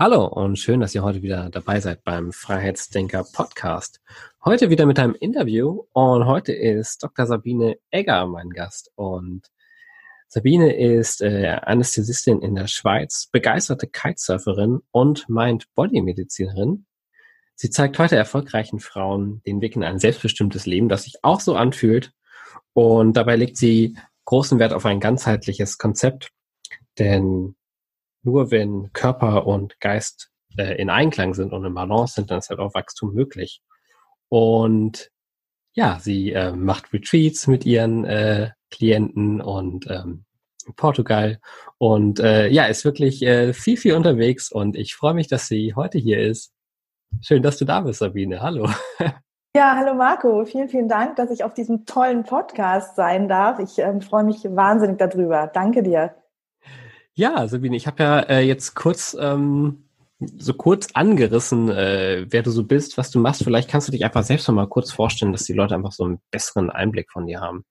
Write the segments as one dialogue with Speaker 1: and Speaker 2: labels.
Speaker 1: Hallo und schön, dass ihr heute wieder dabei seid beim Freiheitsdenker Podcast. Heute wieder mit einem Interview und heute ist Dr. Sabine Egger mein Gast und Sabine ist äh, Anästhesistin in der Schweiz, begeisterte Kitesurferin und Mind-Body-Medizinerin. Sie zeigt heute erfolgreichen Frauen den Weg in ein selbstbestimmtes Leben, das sich auch so anfühlt und dabei legt sie großen Wert auf ein ganzheitliches Konzept, denn nur wenn Körper und Geist äh, in Einklang sind und in Balance sind, dann ist halt auch Wachstum möglich. Und ja, sie äh, macht Retreats mit ihren äh, Klienten und ähm, Portugal und äh, ja, ist wirklich äh, viel, viel unterwegs und ich freue mich, dass sie heute hier ist. Schön, dass du da bist, Sabine. Hallo.
Speaker 2: Ja, hallo Marco. Vielen, vielen Dank, dass ich auf diesem tollen Podcast sein darf. Ich ähm, freue mich wahnsinnig darüber. Danke dir.
Speaker 1: Ja, Sabine, ich habe ja äh, jetzt kurz ähm, so kurz angerissen, äh, wer du so bist, was du machst. Vielleicht kannst du dich einfach selbst noch mal kurz vorstellen, dass die Leute einfach so einen besseren Einblick von dir haben.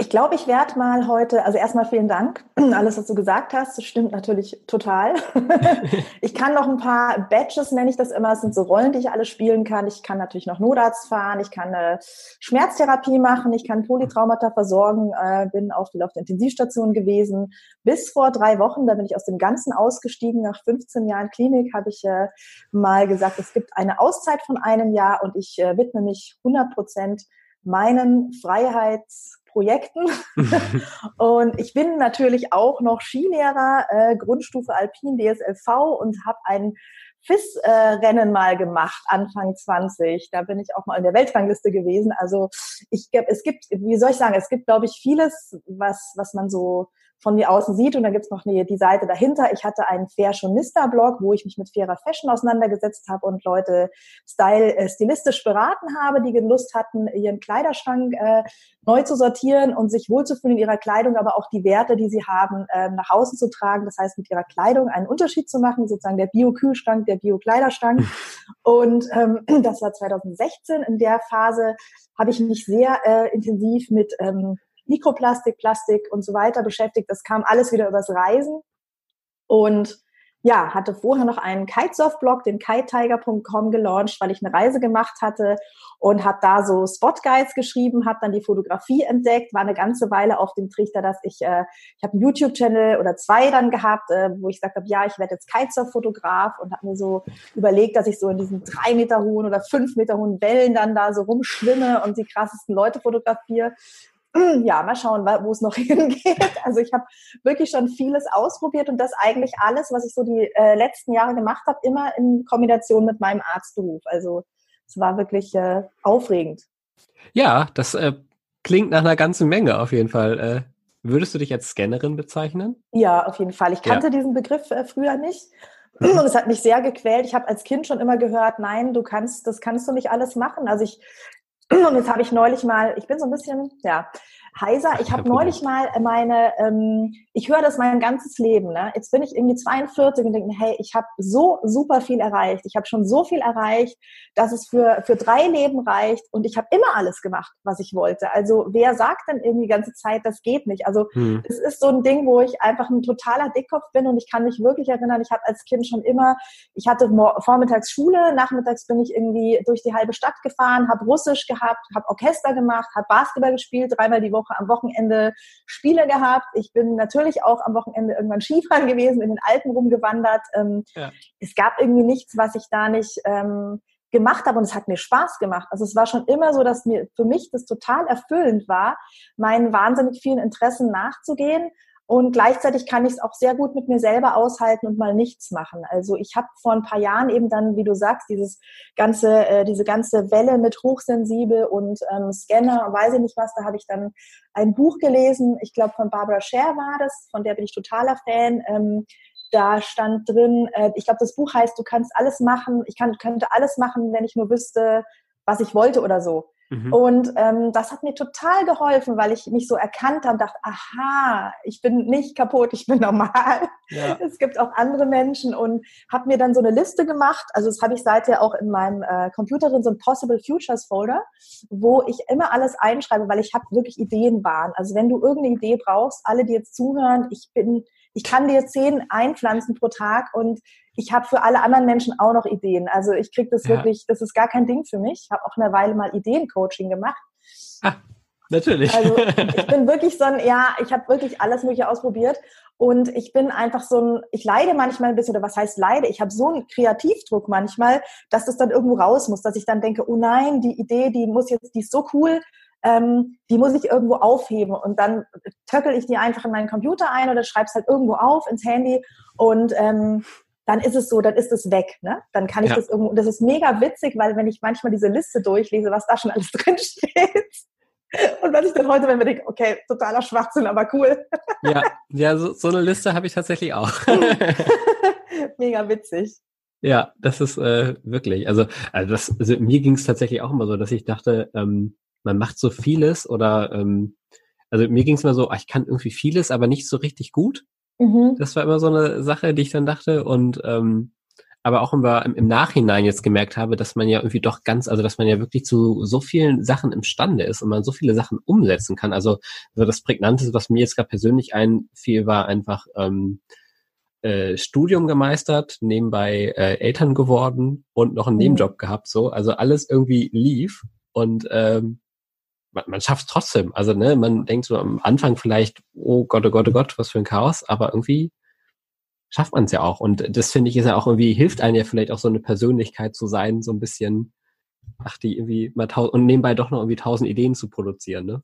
Speaker 2: Ich glaube, ich werde mal heute, also erstmal vielen Dank. Alles, was du gesagt hast, das stimmt natürlich total. ich kann noch ein paar Badges, nenne ich das immer. Es sind so Rollen, die ich alle spielen kann. Ich kann natürlich noch Notarzt fahren, ich kann eine Schmerztherapie machen, ich kann Polytraumata versorgen, äh, bin auf der, auf der Intensivstation gewesen. Bis vor drei Wochen, da bin ich aus dem Ganzen ausgestiegen. Nach 15 Jahren Klinik habe ich äh, mal gesagt, es gibt eine Auszeit von einem Jahr und ich äh, widme mich 100 Prozent meinen Freiheitsprojekten. und ich bin natürlich auch noch Skilehrer, äh, Grundstufe Alpin DSLV und habe ein FIS-Rennen mal gemacht, Anfang 20. Da bin ich auch mal in der Weltrangliste gewesen. Also ich es gibt, wie soll ich sagen, es gibt, glaube ich, vieles, was, was man so von mir außen sieht. Und dann gibt's noch die, die Seite dahinter. Ich hatte einen Fashionista-Blog, wo ich mich mit fairer Fashion auseinandergesetzt habe und Leute style, äh, stilistisch beraten habe, die Lust hatten, ihren Kleiderschrank äh, neu zu sortieren und sich wohlzufühlen in ihrer Kleidung, aber auch die Werte, die sie haben, äh, nach außen zu tragen. Das heißt, mit ihrer Kleidung einen Unterschied zu machen, sozusagen der Bio-Kühlschrank, der Bio-Kleiderschrank. Und ähm, das war 2016. In der Phase habe ich mich sehr äh, intensiv mit ähm, Mikroplastik, Plastik und so weiter beschäftigt. Das kam alles wieder übers Reisen. Und ja, hatte vorher noch einen Kitesurf-Blog, den kitetiger.com gelauncht, weil ich eine Reise gemacht hatte und habe da so Spot-Guides geschrieben, habe dann die Fotografie entdeckt, war eine ganze Weile auf dem Trichter, dass ich, äh, ich habe einen YouTube-Channel oder zwei dann gehabt, äh, wo ich gesagt habe, ja, ich werde jetzt Kitesurf-Fotograf und habe mir so überlegt, dass ich so in diesen drei Meter hohen oder fünf Meter hohen Wellen dann da so rumschwimme und die krassesten Leute fotografiere. ja, mal schauen, wo es noch hingeht. Also ich habe wirklich schon vieles ausprobiert und das eigentlich alles, was ich so die äh, letzten Jahre gemacht habe, immer in Kombination mit meinem Arztberuf. Also es war wirklich äh, aufregend.
Speaker 1: Ja, das äh, klingt nach einer ganzen Menge auf jeden Fall. Äh, würdest du dich als Scannerin bezeichnen?
Speaker 2: Ja, auf jeden Fall. Ich kannte ja. diesen Begriff äh, früher nicht. Und es hat mich sehr gequält. Ich habe als Kind schon immer gehört, nein, du kannst, das kannst du nicht alles machen. Also ich und jetzt habe ich neulich mal, ich bin so ein bisschen, ja, heiser. Ich habe neulich mal meine, ähm, ich höre das mein ganzes Leben. Ne? Jetzt bin ich irgendwie 42 und denke, hey, ich habe so super viel erreicht. Ich habe schon so viel erreicht, dass es für, für drei Leben reicht und ich habe immer alles gemacht, was ich wollte. Also wer sagt denn irgendwie die ganze Zeit, das geht nicht? Also hm. es ist so ein Ding, wo ich einfach ein totaler Dickkopf bin und ich kann mich wirklich erinnern, ich habe als Kind schon immer, ich hatte vormittags Schule, nachmittags bin ich irgendwie durch die halbe Stadt gefahren, habe Russisch gehabt, habe Orchester gemacht, habe Basketball gespielt, dreimal die Woche Woche am Wochenende Spiele gehabt. Ich bin natürlich auch am Wochenende irgendwann Skifahren gewesen, in den Alpen rumgewandert. Ähm, ja. Es gab irgendwie nichts, was ich da nicht ähm, gemacht habe und es hat mir Spaß gemacht. Also es war schon immer so, dass mir für mich das total erfüllend war, meinen wahnsinnig vielen Interessen nachzugehen und gleichzeitig kann ich es auch sehr gut mit mir selber aushalten und mal nichts machen. Also ich habe vor ein paar Jahren eben dann, wie du sagst, dieses ganze, äh, diese ganze Welle mit hochsensibel und ähm, Scanner, weiß ich nicht was, da habe ich dann ein Buch gelesen, ich glaube von Barbara Scher war das, von der bin ich totaler Fan. Ähm, Da stand drin, äh, ich glaube, das Buch heißt, du kannst alles machen, ich kann, könnte alles machen, wenn ich nur wüsste, was ich wollte oder so. Mhm. Und ähm, das hat mir total geholfen, weil ich mich so erkannt habe und dachte, aha, ich bin nicht kaputt, ich bin normal. Ja. Es gibt auch andere Menschen und habe mir dann so eine Liste gemacht. Also das habe ich seither auch in meinem äh, Computer drin, so ein Possible Futures Folder, wo ich immer alles einschreibe, weil ich habe wirklich Ideenbahn. Also wenn du irgendeine Idee brauchst, alle, die jetzt zuhören, ich bin ich kann dir zehn einpflanzen pro Tag und ich habe für alle anderen Menschen auch noch Ideen. Also ich kriege das ja. wirklich, das ist gar kein Ding für mich. Ich habe auch eine Weile mal Ideencoaching gemacht.
Speaker 1: Ah, natürlich.
Speaker 2: Also ich bin wirklich so ein, ja, ich habe wirklich alles Mögliche ausprobiert und ich bin einfach so ein, ich leide manchmal ein bisschen, oder was heißt leide? Ich habe so einen Kreativdruck manchmal, dass das dann irgendwo raus muss, dass ich dann denke, oh nein, die Idee, die muss jetzt, die ist so cool, ähm, die muss ich irgendwo aufheben und dann töckel ich die einfach in meinen Computer ein oder schreibe es halt irgendwo auf ins Handy und ähm, dann ist es so, dann ist es weg. Ne? Dann kann ich ja. das irgendwo, das ist mega witzig, weil wenn ich manchmal diese Liste durchlese, was da schon alles drin steht, und was ich dann heute, wenn wir denken, okay, totaler Schwachsinn, aber cool.
Speaker 1: Ja, ja so, so eine Liste habe ich tatsächlich auch.
Speaker 2: Mega witzig.
Speaker 1: Ja, das ist äh, wirklich. Also, also, das, also mir ging es tatsächlich auch immer so, dass ich dachte, ähm, man macht so vieles oder ähm, also mir ging es immer so, ach, ich kann irgendwie vieles, aber nicht so richtig gut. Mhm. Das war immer so eine Sache, die ich dann dachte und ähm, aber auch immer im, im Nachhinein jetzt gemerkt habe, dass man ja irgendwie doch ganz, also dass man ja wirklich zu so vielen Sachen imstande ist und man so viele Sachen umsetzen kann. Also, also das Prägnanteste, was mir jetzt gerade persönlich einfiel, war einfach ähm, äh, Studium gemeistert, nebenbei äh, Eltern geworden und noch einen mhm. Nebenjob gehabt. So, also alles irgendwie lief und ähm, man, man schafft es trotzdem. Also, ne, man denkt so am Anfang vielleicht, oh Gott, oh Gott, oh Gott, was für ein Chaos, aber irgendwie schafft man es ja auch. Und das finde ich ist ja auch irgendwie, hilft einem ja vielleicht auch so eine Persönlichkeit zu sein, so ein bisschen, ach, die irgendwie mal tausend, und nebenbei doch noch irgendwie tausend Ideen zu produzieren, ne?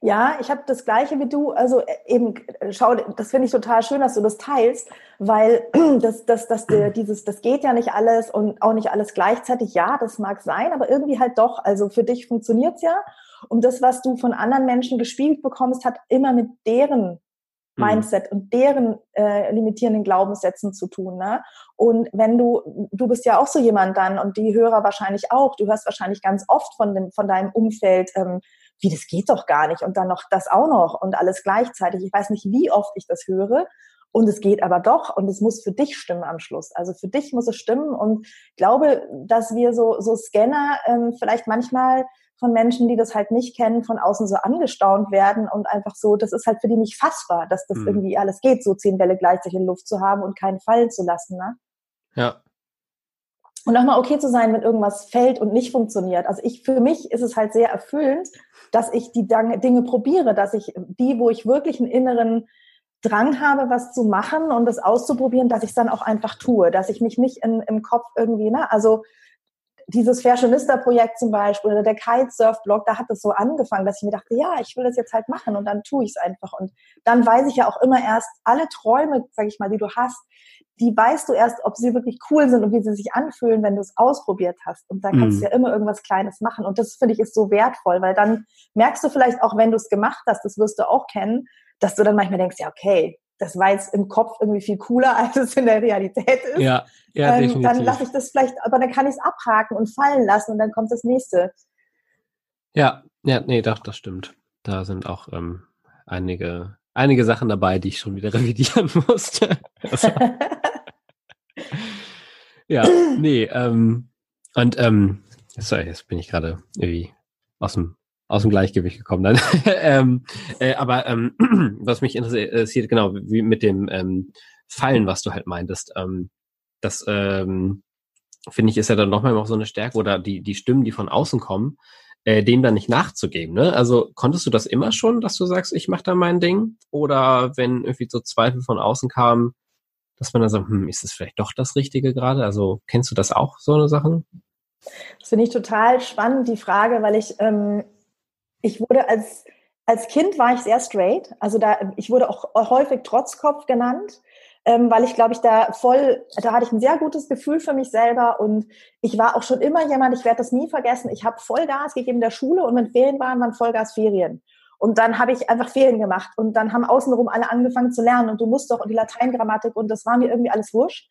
Speaker 2: Ja, ich habe das gleiche wie du. Also äh, eben, äh, schau, das finde ich total schön, dass du das teilst, weil das, das, das, dieses, das geht ja nicht alles und auch nicht alles gleichzeitig. Ja, das mag sein, aber irgendwie halt doch. Also für dich funktioniert's ja. Und das, was du von anderen Menschen gespielt bekommst, hat immer mit deren mhm. Mindset und deren äh, limitierenden Glaubenssätzen zu tun. Ne? Und wenn du, du bist ja auch so jemand dann und die Hörer wahrscheinlich auch, du hörst wahrscheinlich ganz oft von, dem, von deinem Umfeld, ähm, wie das geht doch gar nicht und dann noch das auch noch und alles gleichzeitig. Ich weiß nicht, wie oft ich das höre. Und es geht aber doch und es muss für dich stimmen am Schluss. Also für dich muss es stimmen und glaube, dass wir so, so Scanner ähm, vielleicht manchmal von Menschen, die das halt nicht kennen, von außen so angestaunt werden und einfach so, das ist halt für die nicht fassbar, dass das mhm. irgendwie alles geht, so zehn Bälle gleichzeitig in Luft zu haben und keinen fallen zu lassen. Ne?
Speaker 1: Ja,
Speaker 2: und auch mal okay zu sein, wenn irgendwas fällt und nicht funktioniert. Also ich, für mich ist es halt sehr erfüllend, dass ich die Dinge probiere, dass ich die, wo ich wirklich einen inneren Drang habe, was zu machen und das auszuprobieren, dass ich es dann auch einfach tue, dass ich mich nicht in, im Kopf irgendwie, ne, also dieses Fashionista-Projekt zum Beispiel oder der Kitesurf-Blog, da hat es so angefangen, dass ich mir dachte, ja, ich will das jetzt halt machen und dann tue ich es einfach. Und dann weiß ich ja auch immer erst, alle Träume, sag ich mal, die du hast, die weißt du erst, ob sie wirklich cool sind und wie sie sich anfühlen, wenn du es ausprobiert hast. Und da kannst mhm. du ja immer irgendwas Kleines machen. Und das finde ich ist so wertvoll, weil dann merkst du vielleicht auch, wenn du es gemacht hast, das wirst du auch kennen, dass du dann manchmal denkst, ja, okay, das war jetzt im Kopf irgendwie viel cooler, als es in der Realität ist.
Speaker 1: Ja, ja ähm, definitiv.
Speaker 2: Dann lasse ich das vielleicht, aber dann kann ich es abhaken und fallen lassen und dann kommt das nächste.
Speaker 1: Ja, ja, nee, doch, das stimmt. Da sind auch ähm, einige, einige Sachen dabei, die ich schon wieder revidieren musste. Also, ja, nee, ähm, und ähm, sorry, jetzt bin ich gerade irgendwie aus dem aus dem Gleichgewicht gekommen dann. ähm, äh, aber ähm, was mich interessiert, genau, wie mit dem ähm, Fallen, was du halt meintest, ähm, das ähm, finde ich ist ja dann nochmal auch so eine Stärke oder die, die Stimmen, die von außen kommen, äh, dem dann nicht nachzugeben. Ne? Also konntest du das immer schon, dass du sagst, ich mache da mein Ding? Oder wenn irgendwie so Zweifel von außen kamen, dass man dann sagt, hm, ist es vielleicht doch das Richtige gerade? Also kennst du das auch, so eine Sachen?
Speaker 2: Das finde ich total spannend, die Frage, weil ich ähm, ich wurde als, als Kind war ich sehr straight. Also da, ich wurde auch häufig Trotzkopf genannt, ähm, weil ich glaube ich da voll, da hatte ich ein sehr gutes Gefühl für mich selber und ich war auch schon immer jemand, ich werde das nie vergessen, ich habe Vollgas gegeben in der Schule und wenn Ferien waren, waren Vollgas Ferien. Und dann habe ich einfach Ferien gemacht und dann haben außenrum alle angefangen zu lernen und du musst doch die Lateingrammatik und das war mir irgendwie alles wurscht.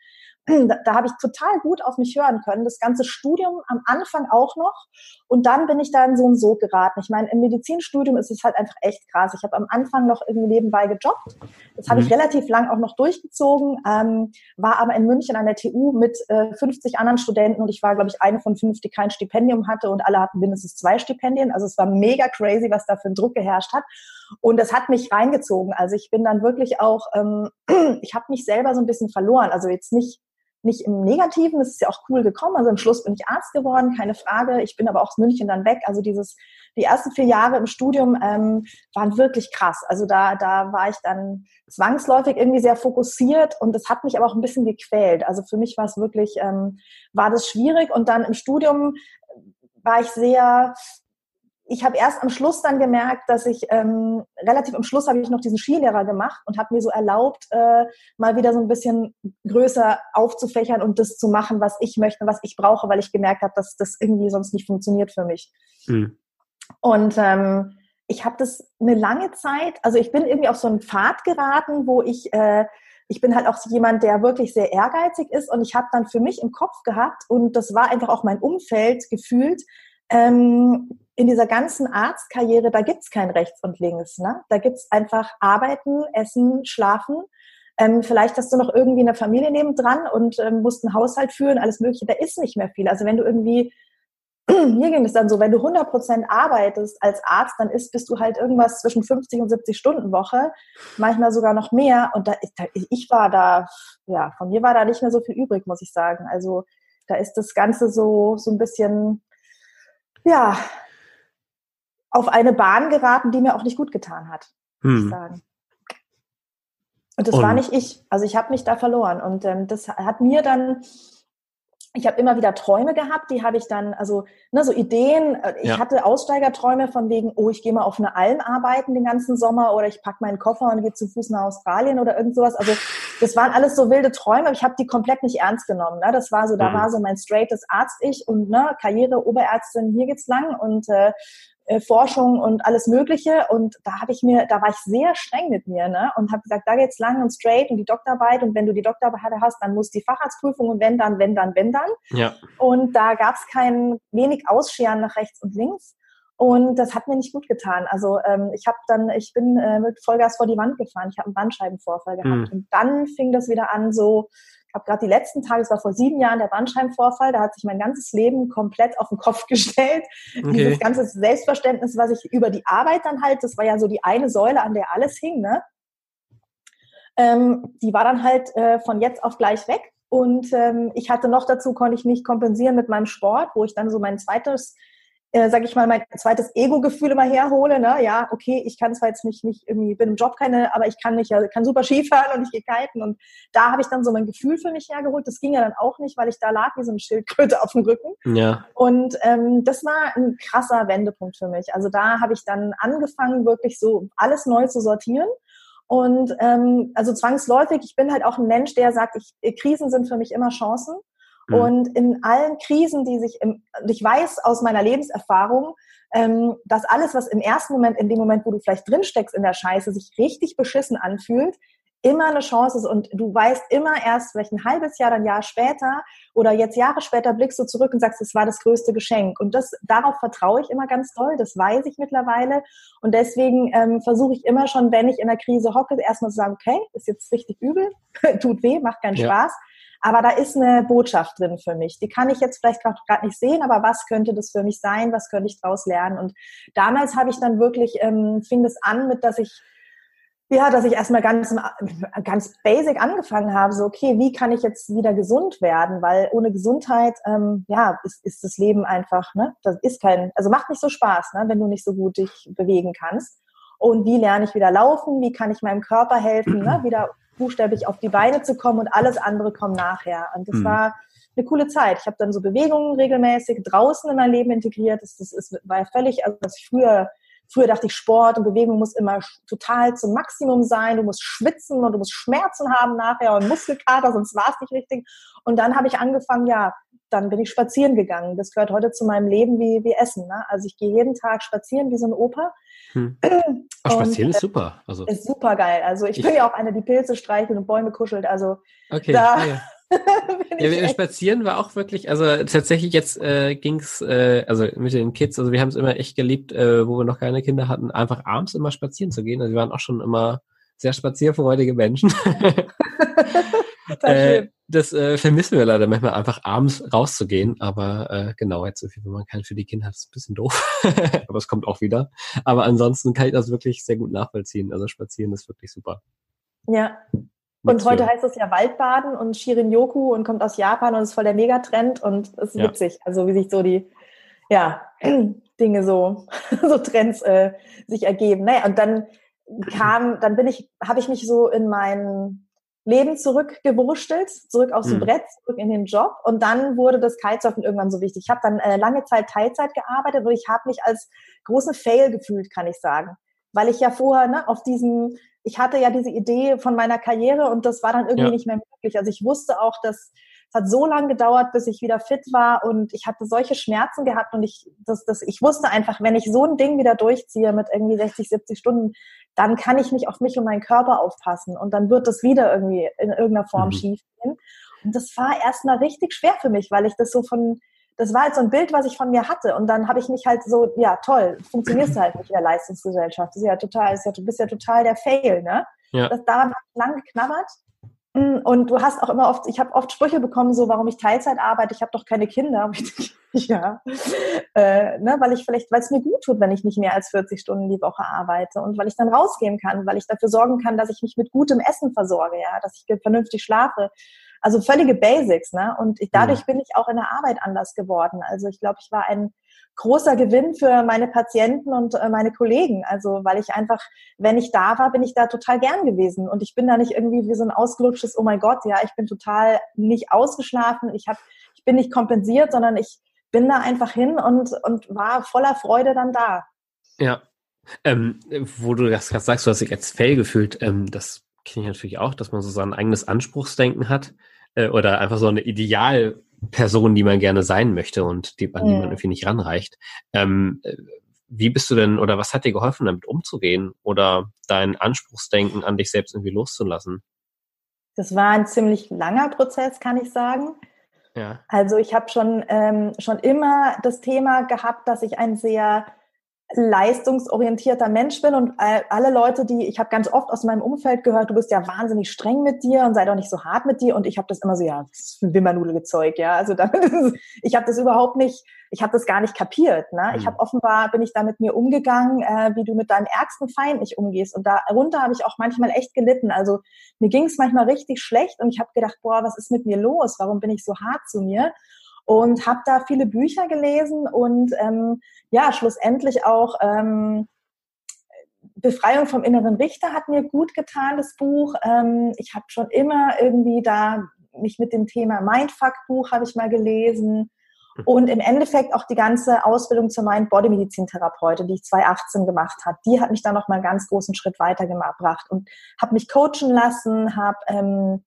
Speaker 2: Da, da habe ich total gut auf mich hören können. Das ganze Studium am Anfang auch noch. Und dann bin ich da in so ein Sog geraten. Ich meine, im Medizinstudium ist es halt einfach echt krass. Ich habe am Anfang noch irgendwie nebenbei gejobbt. Das habe mhm. ich relativ lang auch noch durchgezogen, ähm, war aber in München an der TU mit äh, 50 anderen Studenten und ich war, glaube ich, eine von fünf, die kein Stipendium hatte und alle hatten mindestens zwei Stipendien. Also es war mega crazy, was da für ein Druck geherrscht hat. Und das hat mich reingezogen. Also ich bin dann wirklich auch, ähm, ich habe mich selber so ein bisschen verloren. Also jetzt nicht nicht im Negativen, es ist ja auch cool gekommen. Also im Schluss bin ich Arzt geworden, keine Frage. Ich bin aber auch aus München dann weg. Also dieses, die ersten vier Jahre im Studium ähm, waren wirklich krass. Also da, da war ich dann zwangsläufig irgendwie sehr fokussiert und das hat mich aber auch ein bisschen gequält. Also für mich war es wirklich, ähm, war das schwierig und dann im Studium war ich sehr ich habe erst am Schluss dann gemerkt, dass ich ähm, relativ am Schluss habe ich noch diesen Skilehrer gemacht und habe mir so erlaubt, äh, mal wieder so ein bisschen größer aufzufächern und das zu machen, was ich möchte, was ich brauche, weil ich gemerkt habe, dass das irgendwie sonst nicht funktioniert für mich. Mhm. Und ähm, ich habe das eine lange Zeit, also ich bin irgendwie auf so einen Pfad geraten, wo ich äh, ich bin halt auch jemand, der wirklich sehr ehrgeizig ist und ich habe dann für mich im Kopf gehabt und das war einfach auch mein Umfeld gefühlt, ähm, in dieser ganzen Arztkarriere, da gibt's kein Rechts und Links. Ne? Da gibt's einfach Arbeiten, Essen, Schlafen. Ähm, vielleicht hast du noch irgendwie eine Familie nebendran und ähm, musst einen Haushalt führen, alles Mögliche. Da ist nicht mehr viel. Also wenn du irgendwie, mir ging es dann so, wenn du 100 Prozent arbeitest als Arzt, dann ist, bist du halt irgendwas zwischen 50 und 70 Stunden Woche, manchmal sogar noch mehr. Und da, da, ich war da, ja, von mir war da nicht mehr so viel übrig, muss ich sagen. Also da ist das Ganze so, so ein bisschen, ja, auf eine Bahn geraten, die mir auch nicht gut getan hat, hm. muss ich sagen. Und das und. war nicht ich. Also ich habe mich da verloren. Und ähm, das hat mir dann, ich habe immer wieder Träume gehabt, die habe ich dann, also ne, so Ideen, äh, ich ja. hatte Aussteigerträume von wegen, oh, ich gehe mal auf eine Alm arbeiten den ganzen Sommer oder ich packe meinen Koffer und gehe zu Fuß nach Australien oder irgend sowas. Also das waren alles so wilde Träume, aber ich habe die komplett nicht ernst genommen. Ne? Das war so, da mhm. war so mein straightes Arzt-Ich und ne, Karriere, Oberärztin, hier geht's lang und äh, äh, Forschung und alles Mögliche. Und da habe ich mir, da war ich sehr streng mit mir, ne? Und habe gesagt, da geht's lang und straight und die Doktorarbeit. Und wenn du die Doktorarbeit hast, dann muss die Facharztprüfung und wenn dann, wenn dann, wenn dann. Ja. Und da gab's kein wenig Ausscheren nach rechts und links. Und das hat mir nicht gut getan. Also ähm, ich habe dann, ich bin äh, mit Vollgas vor die Wand gefahren. Ich habe einen Bandscheibenvorfall gehabt. Mhm. Und dann fing das wieder an, so habe gerade die letzten Tage, es war vor sieben Jahren der Bandscheibenvorfall, da hat sich mein ganzes Leben komplett auf den Kopf gestellt. Okay. Dieses ganze Selbstverständnis, was ich über die Arbeit dann halt, das war ja so die eine Säule, an der alles hing, ne? Ähm, die war dann halt äh, von jetzt auf gleich weg. Und ähm, ich hatte noch dazu, konnte ich mich kompensieren mit meinem Sport, wo ich dann so mein zweites äh, sage ich mal, mein zweites Ego-Gefühl immer herhole. Ne? Ja, okay, ich kann zwar jetzt nicht, nicht irgendwie, bin im Job keine, aber ich kann nicht, ja, kann super Skifahren und ich gehe kiten. Und da habe ich dann so mein Gefühl für mich hergeholt. Das ging ja dann auch nicht, weil ich da lag wie so eine Schildkröte auf dem Rücken. Ja. Und ähm, das war ein krasser Wendepunkt für mich. Also da habe ich dann angefangen, wirklich so alles neu zu sortieren. Und ähm, also zwangsläufig, ich bin halt auch ein Mensch, der sagt, ich, Krisen sind für mich immer Chancen. Mhm. Und in allen Krisen, die sich, im, ich weiß aus meiner Lebenserfahrung, ähm, dass alles, was im ersten Moment, in dem Moment, wo du vielleicht drinsteckst in der Scheiße, sich richtig beschissen anfühlt, immer eine Chance ist und du weißt immer erst vielleicht ein halbes Jahr, dann ein Jahr später oder jetzt Jahre später blickst du zurück und sagst, das war das größte Geschenk. Und das, darauf vertraue ich immer ganz toll, das weiß ich mittlerweile. Und deswegen ähm, versuche ich immer schon, wenn ich in der Krise hocke, erstmal zu sagen, okay, ist jetzt richtig übel, tut weh, macht keinen ja. Spaß. Aber da ist eine Botschaft drin für mich. Die kann ich jetzt vielleicht gerade nicht sehen, aber was könnte das für mich sein? Was könnte ich daraus lernen? Und damals habe ich dann wirklich, ähm, fing das an mit, dass ich ja, dass ich erstmal ganz, ganz basic angefangen habe, so, okay, wie kann ich jetzt wieder gesund werden? Weil ohne Gesundheit, ähm, ja, ist, ist das Leben einfach, ne, das ist kein, also macht nicht so Spaß, ne, wenn du nicht so gut dich bewegen kannst. Und wie lerne ich wieder laufen? Wie kann ich meinem Körper helfen, ne, wieder buchstäblich auf die Beine zu kommen und alles andere kommt nachher. Und das mhm. war eine coole Zeit. Ich habe dann so Bewegungen regelmäßig draußen in mein Leben integriert. Das, das ist, war völlig, also was ich früher, früher dachte ich, Sport und Bewegung muss immer total zum Maximum sein. Du musst schwitzen und du musst Schmerzen haben nachher und Muskelkater, sonst war es nicht richtig. Und dann habe ich angefangen, ja, dann bin ich spazieren gegangen. Das gehört heute zu meinem Leben wie, wie Essen. Ne? Also ich gehe jeden Tag spazieren wie so ein Opa.
Speaker 1: Hm. Ach, spazieren und, ist super.
Speaker 2: Also. Ist super geil. Also ich, ich bin ja auch eine, die Pilze streichelt und Bäume kuschelt. Also
Speaker 1: okay, da, ja. ja, wir spazieren war auch wirklich, also tatsächlich jetzt äh, ging's, äh, also mit den Kids, also wir haben es immer echt geliebt, äh, wo wir noch keine Kinder hatten, einfach abends immer spazieren zu gehen. Also wir waren auch schon immer sehr spazierfreudige Menschen. äh, das äh, vermissen wir leider manchmal einfach abends rauszugehen, aber äh, genau, jetzt so viel, wenn man keinen für die Kinder hat, ist ein bisschen doof. aber es kommt auch wieder. Aber ansonsten kann ich das wirklich sehr gut nachvollziehen. Also spazieren ist wirklich super.
Speaker 2: Ja. Und heute heißt es ja Waldbaden und Shirin-Yoku und kommt aus Japan und ist voll der Megatrend und es ist ja. witzig, also wie sich so die ja, Dinge so, so Trends äh, sich ergeben. Naja, und dann kam, dann bin ich, habe ich mich so in mein Leben zurückgewurschtelt, zurück aufs mhm. Brett, zurück in den Job und dann wurde das Kitesurfen irgendwann so wichtig. Ich habe dann äh, lange Zeit Teilzeit gearbeitet und ich habe mich als großen Fail gefühlt, kann ich sagen, weil ich ja vorher ne, auf diesen ich hatte ja diese Idee von meiner Karriere und das war dann irgendwie ja. nicht mehr möglich. Also ich wusste auch, dass es hat so lange gedauert, bis ich wieder fit war und ich hatte solche Schmerzen gehabt und ich, das, das, ich wusste einfach, wenn ich so ein Ding wieder durchziehe mit irgendwie 60, 70 Stunden, dann kann ich nicht auf mich und meinen Körper aufpassen und dann wird das wieder irgendwie in irgendeiner Form mhm. schief gehen. Und das war erstmal richtig schwer für mich, weil ich das so von, das war halt so ein Bild, was ich von mir hatte. Und dann habe ich mich halt so, ja, toll, funktionierst du halt nicht in der Leistungsgesellschaft. Das ist ja total, ist ja, du bist ja total der Fail, ne? Ja. Das, daran habe ich lang geknabbert. Mm, und du hast auch immer oft, ich habe oft Sprüche bekommen, so warum ich Teilzeit arbeite, ich habe doch keine Kinder. Und ich denke, ja, äh, ne, weil ich vielleicht, weil es mir gut tut, wenn ich nicht mehr als 40 Stunden die Woche arbeite und weil ich dann rausgehen kann, weil ich dafür sorgen kann, dass ich mich mit gutem Essen versorge, ja, dass ich vernünftig schlafe, also völlige Basics, ne? Und ich, dadurch mhm. bin ich auch in der Arbeit anders geworden. Also ich glaube, ich war ein großer Gewinn für meine Patienten und äh, meine Kollegen. Also weil ich einfach, wenn ich da war, bin ich da total gern gewesen. Und ich bin da nicht irgendwie wie so ein ausgelutschtes, oh mein Gott, ja, ich bin total nicht ausgeschlafen, ich hab, ich bin nicht kompensiert, sondern ich bin da einfach hin und, und war voller Freude dann da.
Speaker 1: Ja. Ähm, wo du das gerade sagst, du hast dich als Fail gefühlt, ähm, das kenne ich natürlich auch, dass man so sein eigenes Anspruchsdenken hat äh, oder einfach so eine Idealperson, die man gerne sein möchte und die, an die man irgendwie nicht ranreicht. Ähm, äh, wie bist du denn oder was hat dir geholfen, damit umzugehen oder dein Anspruchsdenken an dich selbst irgendwie loszulassen?
Speaker 2: Das war ein ziemlich langer Prozess, kann ich sagen. Ja. Also ich habe schon, ähm, schon immer das Thema gehabt, dass ich ein sehr leistungsorientierter Mensch bin und alle Leute, die ich habe ganz oft aus meinem Umfeld gehört, du bist ja wahnsinnig streng mit dir und sei doch nicht so hart mit dir und ich habe das immer so ja, das ist ein Wimmernudelige Zeug, ja, also damit ich habe das überhaupt nicht, ich habe das gar nicht kapiert, ne? Ich mhm. habe offenbar bin ich da mit mir umgegangen, äh, wie du mit deinem ärgsten Feind nicht umgehst und darunter habe ich auch manchmal echt gelitten, also mir ging es manchmal richtig schlecht und ich habe gedacht, boah, was ist mit mir los? Warum bin ich so hart zu mir? Und habe da viele Bücher gelesen und ähm, ja, schlussendlich auch ähm, Befreiung vom inneren Richter hat mir gut getan, das Buch. Ähm, ich habe schon immer irgendwie da mich mit dem Thema Mindfuck-Buch habe ich mal gelesen. Und im Endeffekt auch die ganze Ausbildung zur Mind-Body-Medizin-Therapeutin, die ich 2018 gemacht habe, die hat mich dann noch mal einen ganz großen Schritt weitergebracht und habe mich coachen lassen, habe ähm,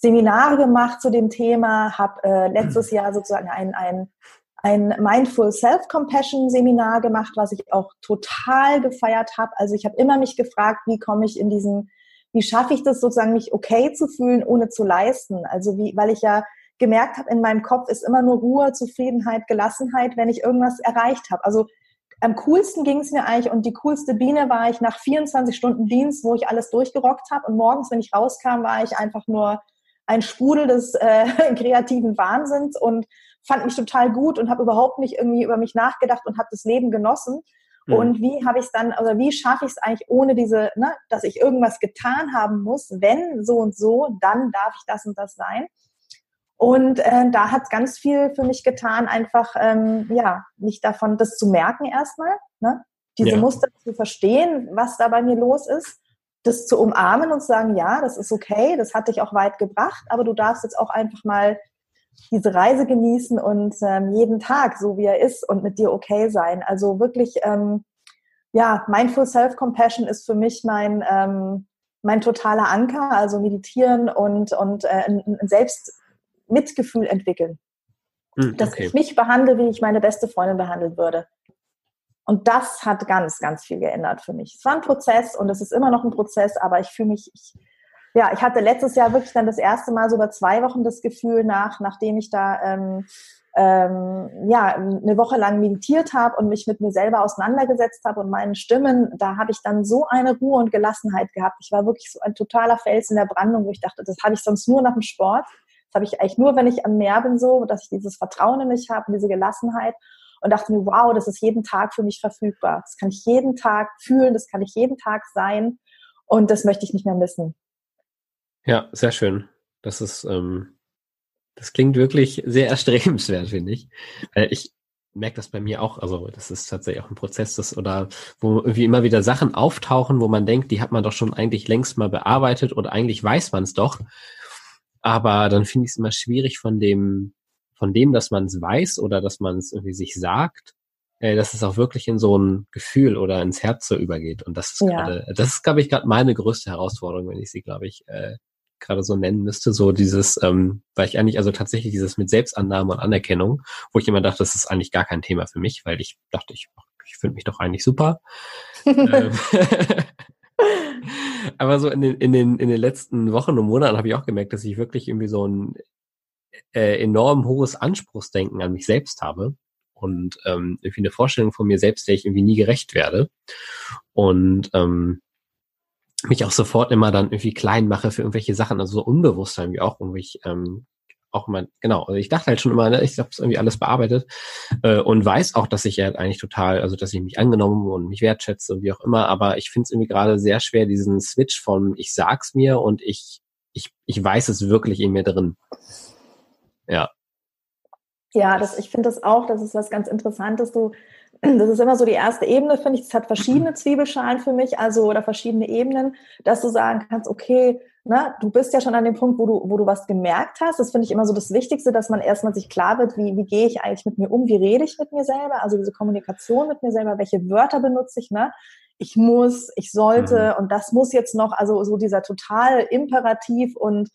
Speaker 2: Seminare gemacht zu dem Thema, habe äh, letztes Jahr sozusagen ein, ein, ein Mindful Self-Compassion Seminar gemacht, was ich auch total gefeiert habe. Also ich habe immer mich gefragt, wie komme ich in diesen, wie schaffe ich das sozusagen, mich okay zu fühlen, ohne zu leisten. Also wie, weil ich ja gemerkt habe, in meinem Kopf ist immer nur Ruhe, Zufriedenheit, Gelassenheit, wenn ich irgendwas erreicht habe. Also am coolsten ging es mir eigentlich und die coolste Biene war ich nach 24 Stunden Dienst, wo ich alles durchgerockt habe und morgens, wenn ich rauskam, war ich einfach nur ein Sprudel des äh, kreativen Wahnsinns und fand mich total gut und habe überhaupt nicht irgendwie über mich nachgedacht und habe das Leben genossen. Mhm. Und wie habe ich es dann, oder wie schaffe ich es eigentlich ohne diese, ne, dass ich irgendwas getan haben muss, wenn so und so, dann darf ich das und das sein. Und äh, da hat ganz viel für mich getan, einfach ähm, ja, nicht davon, das zu merken erstmal, ne? diese ja. Muster zu verstehen, was da bei mir los ist das zu umarmen und zu sagen, ja, das ist okay, das hat dich auch weit gebracht, aber du darfst jetzt auch einfach mal diese Reise genießen und ähm, jeden Tag so wie er ist und mit dir okay sein. Also wirklich, ähm, ja, Mindful Self-Compassion ist für mich mein, ähm, mein totaler Anker, also meditieren und, und äh, ein, Selbstmitgefühl entwickeln. Mhm, dass ich mich behandle, wie ich meine beste Freundin behandeln würde. Und das hat ganz, ganz viel geändert für mich. Es war ein Prozess und es ist immer noch ein Prozess, aber ich fühle mich, ich, ja, ich hatte letztes Jahr wirklich dann das erste Mal so über zwei Wochen das Gefühl nach, nachdem ich da ähm, ähm, ja eine Woche lang meditiert habe und mich mit mir selber auseinandergesetzt habe und meinen Stimmen, da habe ich dann so eine Ruhe und Gelassenheit gehabt. Ich war wirklich so ein totaler Fels in der Brandung, wo ich dachte, das habe ich sonst nur nach dem Sport. Das habe ich eigentlich nur, wenn ich am Meer bin, so, dass ich dieses Vertrauen in mich habe diese Gelassenheit und dachte mir, wow, das ist jeden Tag für mich verfügbar. Das kann ich jeden Tag fühlen, das kann ich jeden Tag sein und das möchte ich nicht mehr missen.
Speaker 1: Ja, sehr schön. Das ist, ähm, das klingt wirklich sehr erstrebenswert, finde ich. Äh, ich merke das bei mir auch, also das ist tatsächlich auch ein Prozess, das oder wo irgendwie immer wieder Sachen auftauchen, wo man denkt, die hat man doch schon eigentlich längst mal bearbeitet und eigentlich weiß man es doch. Aber dann finde ich es immer schwierig von dem von dem, dass man es weiß oder dass man es irgendwie sich sagt, äh, dass es auch wirklich in so ein Gefühl oder ins Herz so übergeht. Und das ist ja. gerade, das ist, glaube ich, gerade meine größte Herausforderung, wenn ich sie, glaube ich, äh, gerade so nennen müsste, so dieses, ähm, weil ich eigentlich, also tatsächlich dieses mit Selbstannahme und Anerkennung, wo ich immer dachte, das ist eigentlich gar kein Thema für mich, weil ich dachte, ich, ich finde mich doch eigentlich super. ähm, aber so in den, in den, in den letzten Wochen und Monaten habe ich auch gemerkt, dass ich wirklich irgendwie so ein äh, enorm hohes Anspruchsdenken an mich selbst habe und ähm, irgendwie eine Vorstellung von mir selbst, der ich irgendwie nie gerecht werde und ähm, mich auch sofort immer dann irgendwie klein mache für irgendwelche Sachen, also so unbewusst irgendwie auch, wo ich ähm, auch immer, genau, also ich dachte halt schon immer, ne, ich habe es irgendwie alles bearbeitet äh, und weiß auch, dass ich ja halt eigentlich total, also dass ich mich angenommen und mich wertschätze und wie auch immer, aber ich finde es irgendwie gerade sehr schwer, diesen Switch von ich sag's mir und ich, ich, ich weiß es wirklich in mir drin. Ja.
Speaker 2: Ja, das, ich finde das auch, das ist was ganz Interessantes. Du, das ist immer so die erste Ebene, finde ich. Es hat verschiedene Zwiebelschalen für mich, also oder verschiedene Ebenen, dass du sagen kannst, okay, ne, du bist ja schon an dem Punkt, wo du, wo du was gemerkt hast. Das finde ich immer so das Wichtigste, dass man erstmal sich klar wird, wie, wie gehe ich eigentlich mit mir um, wie rede ich mit mir selber, also diese Kommunikation mit mir selber, welche Wörter benutze ich, ne? Ich muss, ich sollte mhm. und das muss jetzt noch, also so dieser total Imperativ und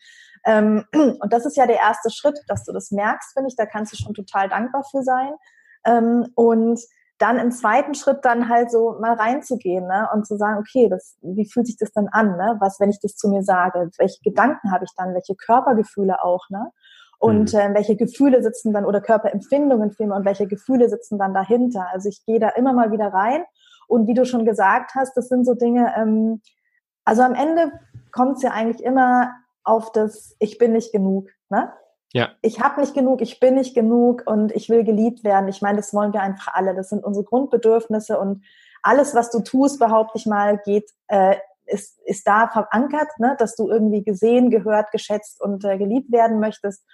Speaker 2: ähm, und das ist ja der erste Schritt, dass du das merkst, finde ich. Da kannst du schon total dankbar für sein. Ähm, und dann im zweiten Schritt dann halt so mal reinzugehen ne? und zu sagen, okay, das, wie fühlt sich das dann an? Ne? Was, wenn ich das zu mir sage? Welche Gedanken habe ich dann? Welche Körpergefühle auch? Ne? Und äh, welche Gefühle sitzen dann oder Körperempfindungen vielmehr und welche Gefühle sitzen dann dahinter? Also ich gehe da immer mal wieder rein und wie du schon gesagt hast, das sind so Dinge, ähm, also am Ende kommt es ja eigentlich immer auf das Ich bin nicht genug. Ne? Ja. Ich habe nicht genug, ich bin nicht genug und ich will geliebt werden. Ich meine, das wollen wir einfach alle. Das sind unsere Grundbedürfnisse und alles, was du tust, behaupte ich mal, geht, äh, ist, ist da verankert, ne? dass du irgendwie gesehen, gehört, geschätzt und äh, geliebt werden möchtest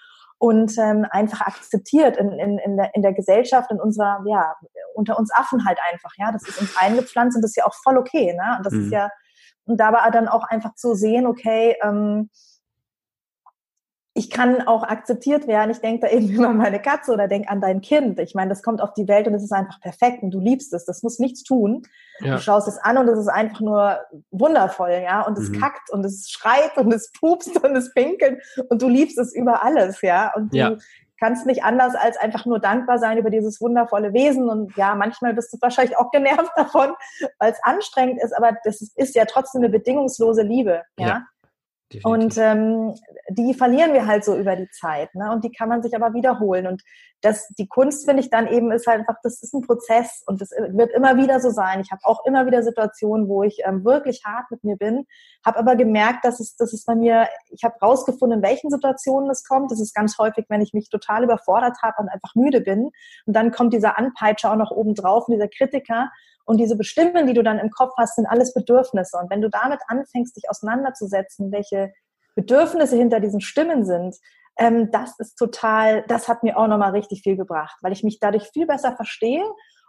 Speaker 2: und ähm, einfach akzeptiert in, in, in, der, in der Gesellschaft, in unserer, ja, unter uns Affen halt einfach, ja, das ist uns eingepflanzt und das ist ja auch voll okay, ne? Und das mhm. ist ja, und dabei dann auch einfach zu sehen, okay, ähm, ich kann auch akzeptiert werden. Ich denke da eben immer an meine Katze oder denk an dein Kind. Ich meine, das kommt auf die Welt und es ist einfach perfekt und du liebst es. Das muss nichts tun. Ja. Du schaust es an und es ist einfach nur wundervoll, ja. Und es mhm. kackt und es schreit und es pupst und es pinkelt und du liebst es über alles, ja. Und du ja. kannst nicht anders als einfach nur dankbar sein über dieses wundervolle Wesen. Und ja, manchmal bist du wahrscheinlich auch genervt davon, weil es anstrengend ist, aber das ist ja trotzdem eine bedingungslose Liebe, ja. ja. Definitiv. Und ähm, die verlieren wir halt so über die Zeit, ne? Und die kann man sich aber wiederholen. Und das, die Kunst finde ich dann eben ist halt einfach, das ist ein Prozess und das wird immer wieder so sein. Ich habe auch immer wieder Situationen, wo ich ähm, wirklich hart mit mir bin, habe aber gemerkt, dass es, dass es bei mir, ich habe rausgefunden, in welchen Situationen es kommt. Das ist ganz häufig, wenn ich mich total überfordert habe und einfach müde bin. Und dann kommt dieser Anpeitscher auch noch oben drauf, dieser Kritiker. Und diese Bestimmen, die du dann im Kopf hast, sind alles Bedürfnisse. Und wenn du damit anfängst, dich auseinanderzusetzen, welche Bedürfnisse hinter diesen Stimmen sind, ähm, das ist total, das hat mir auch nochmal richtig viel gebracht, weil ich mich dadurch viel besser verstehe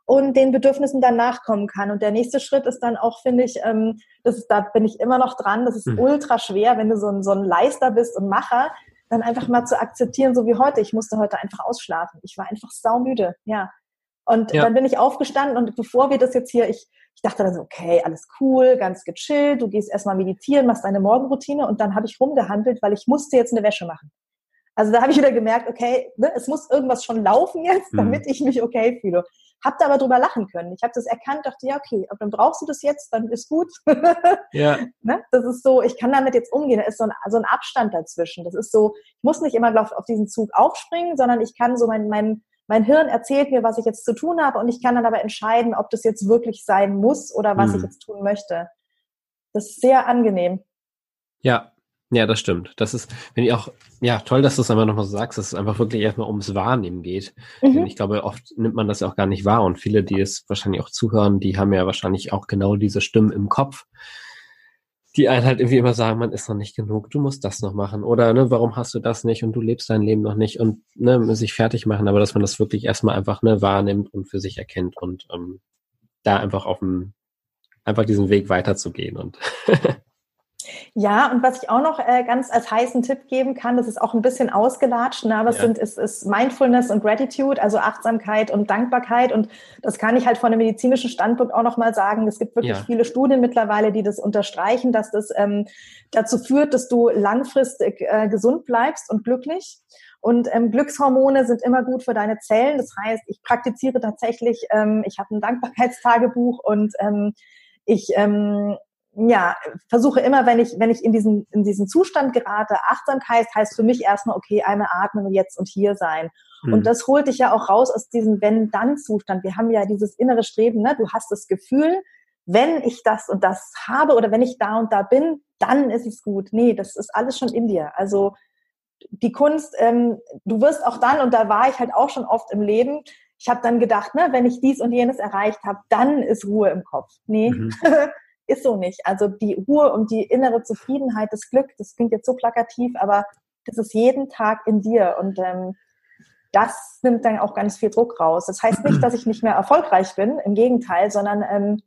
Speaker 2: und den Bedürfnissen dann nachkommen kann. Und der nächste Schritt ist dann auch, finde ich, ähm, das ist, da bin ich immer noch dran, das ist mhm. ultra schwer, wenn du so ein, so ein Leister bist und Macher, dann einfach mal zu akzeptieren, so wie heute. Ich musste heute einfach ausschlafen. Ich war einfach saumüde, ja. Und ja. dann bin ich aufgestanden und bevor wir das jetzt hier, ich, ich dachte dann so, okay, alles cool, ganz gechillt, du gehst erstmal meditieren, machst deine Morgenroutine und dann habe ich rumgehandelt, weil ich musste jetzt eine Wäsche machen. Also da habe ich wieder gemerkt, okay, ne, es muss irgendwas schon laufen jetzt, mhm. damit mhm. ich mich okay fühle. Hab da aber drüber lachen können. Ich habe das erkannt, dachte, ja, okay, aber dann brauchst du das jetzt, dann ist gut. ja. Ne? Das ist so, ich kann damit jetzt umgehen. Da ist so ein, so ein Abstand dazwischen. Das ist so, ich muss nicht immer glaub, auf diesen Zug aufspringen, sondern ich kann so mein, mein, mein Hirn erzählt mir, was ich jetzt zu tun habe und ich kann dann aber entscheiden, ob das jetzt wirklich sein muss oder was mhm. ich jetzt tun möchte. Das ist sehr angenehm.
Speaker 1: Ja, ja, das stimmt. Das ist, wenn ich auch, ja, toll, dass du es einfach nochmal so sagst, dass es einfach wirklich erstmal ums Wahrnehmen geht. Mhm. Ich glaube, oft nimmt man das ja auch gar nicht wahr und viele, die es wahrscheinlich auch zuhören, die haben ja wahrscheinlich auch genau diese Stimmen im Kopf, die einen halt irgendwie immer sagen, man ist noch nicht genug, du musst das noch machen. Oder ne, warum hast du das nicht und du lebst dein Leben noch nicht und ne, sich fertig machen, aber dass man das wirklich erstmal einfach ne, wahrnimmt und für sich erkennt und ähm, da einfach auf dem, einfach diesen Weg weiterzugehen und
Speaker 2: Ja, und was ich auch noch äh, ganz als heißen Tipp geben kann, das ist auch ein bisschen ausgelatscht, ne, aber es ja. sind, ist, ist Mindfulness und Gratitude, also Achtsamkeit und Dankbarkeit. Und das kann ich halt von einem medizinischen Standpunkt auch nochmal sagen. Es gibt wirklich ja. viele Studien mittlerweile, die das unterstreichen, dass das ähm, dazu führt, dass du langfristig äh, gesund bleibst und glücklich. Und ähm, Glückshormone sind immer gut für deine Zellen. Das heißt, ich praktiziere tatsächlich, ähm, ich habe ein Dankbarkeitstagebuch und ähm, ich ähm, ja, versuche immer, wenn ich, wenn ich in diesen, in diesen Zustand gerate, Achtsamkeit heißt für mich erstmal, okay, einmal atmen und jetzt und hier sein. Mhm. Und das holt dich ja auch raus aus diesem Wenn-Dann-Zustand. Wir haben ja dieses innere Streben, ne? du hast das Gefühl, wenn ich das und das habe oder wenn ich da und da bin, dann ist es gut. Nee, das ist alles schon in dir. Also die Kunst, ähm, du wirst auch dann, und da war ich halt auch schon oft im Leben, ich habe dann gedacht, ne, wenn ich dies und jenes erreicht habe, dann ist Ruhe im Kopf. Nee, mhm. ist so nicht. Also die Ruhe und die innere Zufriedenheit, das Glück, das klingt jetzt so plakativ, aber das ist jeden Tag in dir und ähm, das nimmt dann auch ganz viel Druck raus. Das heißt nicht, dass ich nicht mehr erfolgreich bin, im Gegenteil, sondern ähm,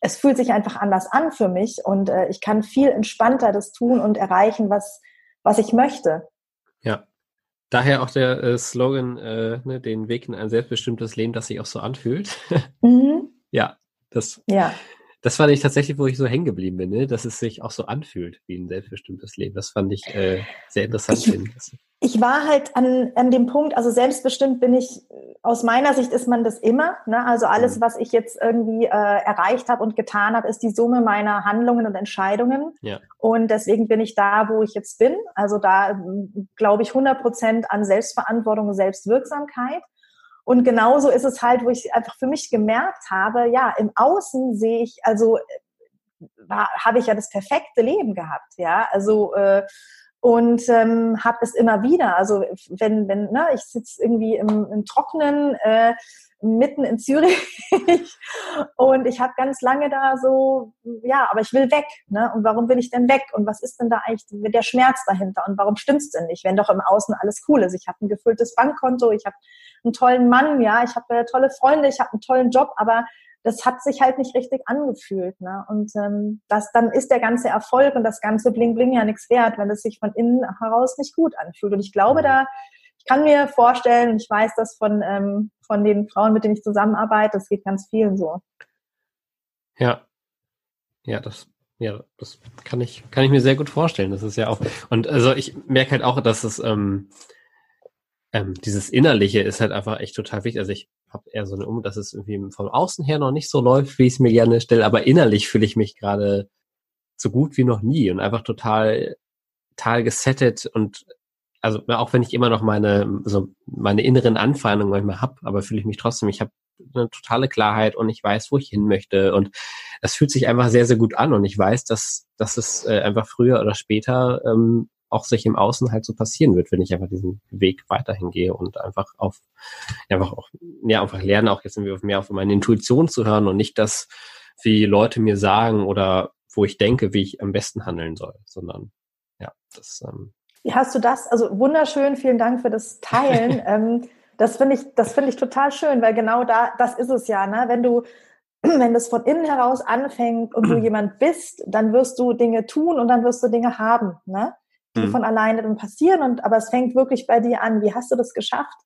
Speaker 2: es fühlt sich einfach anders an für mich und äh, ich kann viel entspannter das tun und erreichen, was, was ich möchte.
Speaker 1: Ja. Daher auch der äh, Slogan, äh, ne, den Weg in ein selbstbestimmtes Leben, das sich auch so anfühlt. Mhm. ja, das ja das fand ich tatsächlich, wo ich so hängen geblieben bin, ne? dass es sich auch so anfühlt wie ein selbstbestimmtes Leben. Das fand ich äh, sehr interessant.
Speaker 2: Ich, ich war halt an, an dem Punkt, also selbstbestimmt bin ich, aus meiner Sicht ist man das immer. Ne? Also alles, mhm. was ich jetzt irgendwie äh, erreicht habe und getan habe, ist die Summe meiner Handlungen und Entscheidungen. Ja. Und deswegen bin ich da, wo ich jetzt bin. Also da glaube ich 100 Prozent an Selbstverantwortung und Selbstwirksamkeit. Und genauso ist es halt, wo ich einfach für mich gemerkt habe, ja, im Außen sehe ich, also habe ich ja das perfekte Leben gehabt, ja, also äh, und ähm, habe es immer wieder. Also wenn, wenn, ne, ich sitze irgendwie im, im Trockenen, äh, mitten in Zürich und ich habe ganz lange da so, ja, aber ich will weg. Ne? Und warum will ich denn weg? Und was ist denn da eigentlich der Schmerz dahinter? Und warum stimmt's denn nicht, wenn doch im Außen alles cool ist? Ich habe ein gefülltes Bankkonto, ich habe einen tollen Mann, ja, ich habe äh, tolle Freunde, ich habe einen tollen Job, aber das hat sich halt nicht richtig angefühlt. Ne? Und ähm, das, dann ist der ganze Erfolg und das ganze Bling Bling ja nichts wert, wenn es sich von innen heraus nicht gut anfühlt. Und ich glaube, da kann mir vorstellen, ich weiß das von, ähm, von den Frauen, mit denen ich zusammenarbeite, das geht ganz vielen so.
Speaker 1: Ja. Ja, das, ja, das kann ich, kann ich mir sehr gut vorstellen. Das ist ja auch, und also ich merke halt auch, dass es, ähm, ähm, dieses Innerliche ist halt einfach echt total wichtig. Also ich habe eher so eine Um, dass es irgendwie von außen her noch nicht so läuft, wie ich es mir gerne stelle, aber innerlich fühle ich mich gerade so gut wie noch nie und einfach total, total gesettet und also auch wenn ich immer noch meine, so meine inneren Anfeindungen manchmal habe, aber fühle ich mich trotzdem, ich habe eine totale Klarheit und ich weiß, wo ich hin möchte. Und das fühlt sich einfach sehr, sehr gut an. Und ich weiß, dass, dass es äh, einfach früher oder später ähm, auch sich im Außen halt so passieren wird, wenn ich einfach diesen Weg weiterhin gehe und einfach auf, einfach auch, ja, einfach lernen, auch jetzt mehr auf meine Intuition zu hören und nicht das, wie Leute mir sagen oder wo ich denke, wie ich am besten handeln soll, sondern ja, das ähm,
Speaker 2: wie hast du das? Also wunderschön, vielen Dank für das Teilen. ähm, das finde ich, das finde ich total schön, weil genau da, das ist es ja, ne? Wenn du, wenn das von innen heraus anfängt und du jemand bist, dann wirst du Dinge tun und dann wirst du Dinge haben, ne? Die mhm. von alleine dann passieren und, aber es fängt wirklich bei dir an. Wie hast du das geschafft,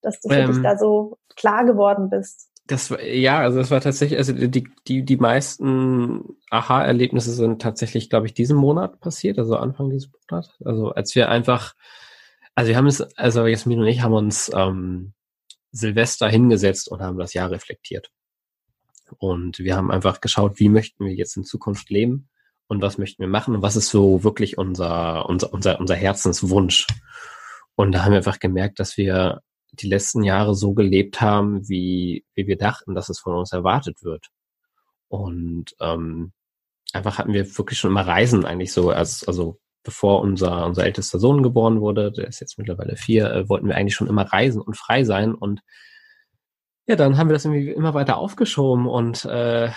Speaker 2: dass du für ähm, dich da so klar geworden bist?
Speaker 1: Das war, ja, also das war tatsächlich, also die, die, die meisten Aha-Erlebnisse sind tatsächlich, glaube ich, diesen Monat passiert, also Anfang dieses Monats. Also als wir einfach Also wir haben es, also Jasmin und ich haben uns ähm, Silvester hingesetzt und haben das Jahr reflektiert. Und wir haben einfach geschaut, wie möchten wir jetzt in Zukunft leben und was möchten wir machen und was ist so wirklich unser, unser, unser, unser Herzenswunsch. Und da haben wir einfach gemerkt, dass wir die letzten Jahre so gelebt haben, wie, wie wir dachten, dass es von uns erwartet wird. Und ähm, einfach hatten wir wirklich schon immer Reisen eigentlich so, als, also bevor unser, unser ältester Sohn geboren wurde, der ist jetzt mittlerweile vier, äh, wollten wir eigentlich schon immer reisen und frei sein. Und ja, dann haben wir das irgendwie immer weiter aufgeschoben und äh,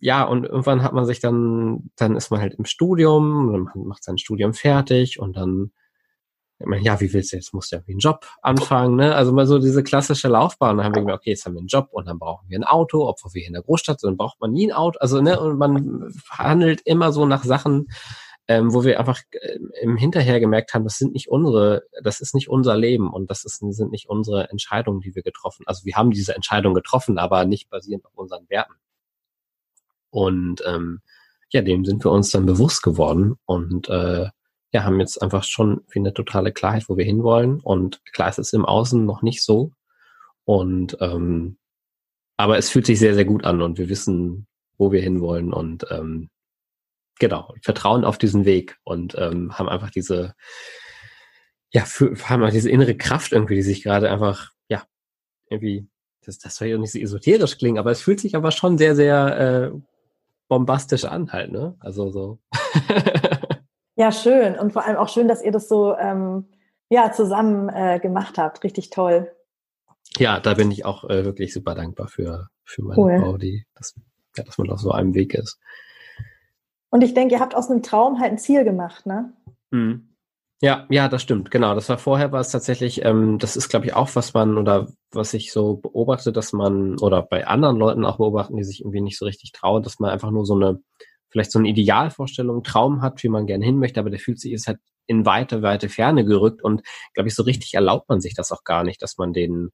Speaker 1: ja, und irgendwann hat man sich dann, dann ist man halt im Studium, man macht sein Studium fertig und dann ja, wie willst du jetzt? Musst du ja einen Job anfangen, ne? Also mal so diese klassische Laufbahn. Dann haben wir gedacht, okay, jetzt haben wir einen Job und dann brauchen wir ein Auto, obwohl wir hier in der Großstadt sind, dann braucht man nie ein Auto. Also, ne, und man handelt immer so nach Sachen, ähm, wo wir einfach äh, im Hinterher gemerkt haben, das sind nicht unsere, das ist nicht unser Leben und das ist, sind nicht unsere Entscheidungen, die wir getroffen. Also wir haben diese Entscheidung getroffen, aber nicht basierend auf unseren Werten. Und ähm, ja, dem sind wir uns dann bewusst geworden und äh, ja, haben jetzt einfach schon wie eine totale Klarheit, wo wir hinwollen. Und klar ist es im Außen noch nicht so. Und ähm, aber es fühlt sich sehr, sehr gut an und wir wissen, wo wir hinwollen und ähm, genau, vertrauen auf diesen Weg und ähm, haben einfach diese, ja, für, haben einfach diese innere Kraft irgendwie, die sich gerade einfach, ja, irgendwie, das, das soll ja nicht so esoterisch klingen, aber es fühlt sich aber schon sehr, sehr äh, bombastisch an halt, ne? Also so.
Speaker 2: Ja, schön. Und vor allem auch schön, dass ihr das so ähm, ja, zusammen äh, gemacht habt. Richtig toll.
Speaker 1: Ja, da bin ich auch äh, wirklich super dankbar für, für meine cool. Frau, die, dass, ja, dass man auf so einem Weg ist.
Speaker 2: Und ich denke, ihr habt aus einem Traum halt ein Ziel gemacht, ne?
Speaker 1: Mhm. Ja, ja, das stimmt, genau. Das war vorher war es tatsächlich, ähm, das ist, glaube ich, auch, was man oder was ich so beobachte, dass man, oder bei anderen Leuten auch beobachten, die sich irgendwie nicht so richtig trauen, dass man einfach nur so eine vielleicht so eine Idealvorstellung, Traum hat, wie man gern hin möchte, aber der fühlt sich ist halt in weite, weite Ferne gerückt und glaube ich, so richtig erlaubt man sich das auch gar nicht, dass man den,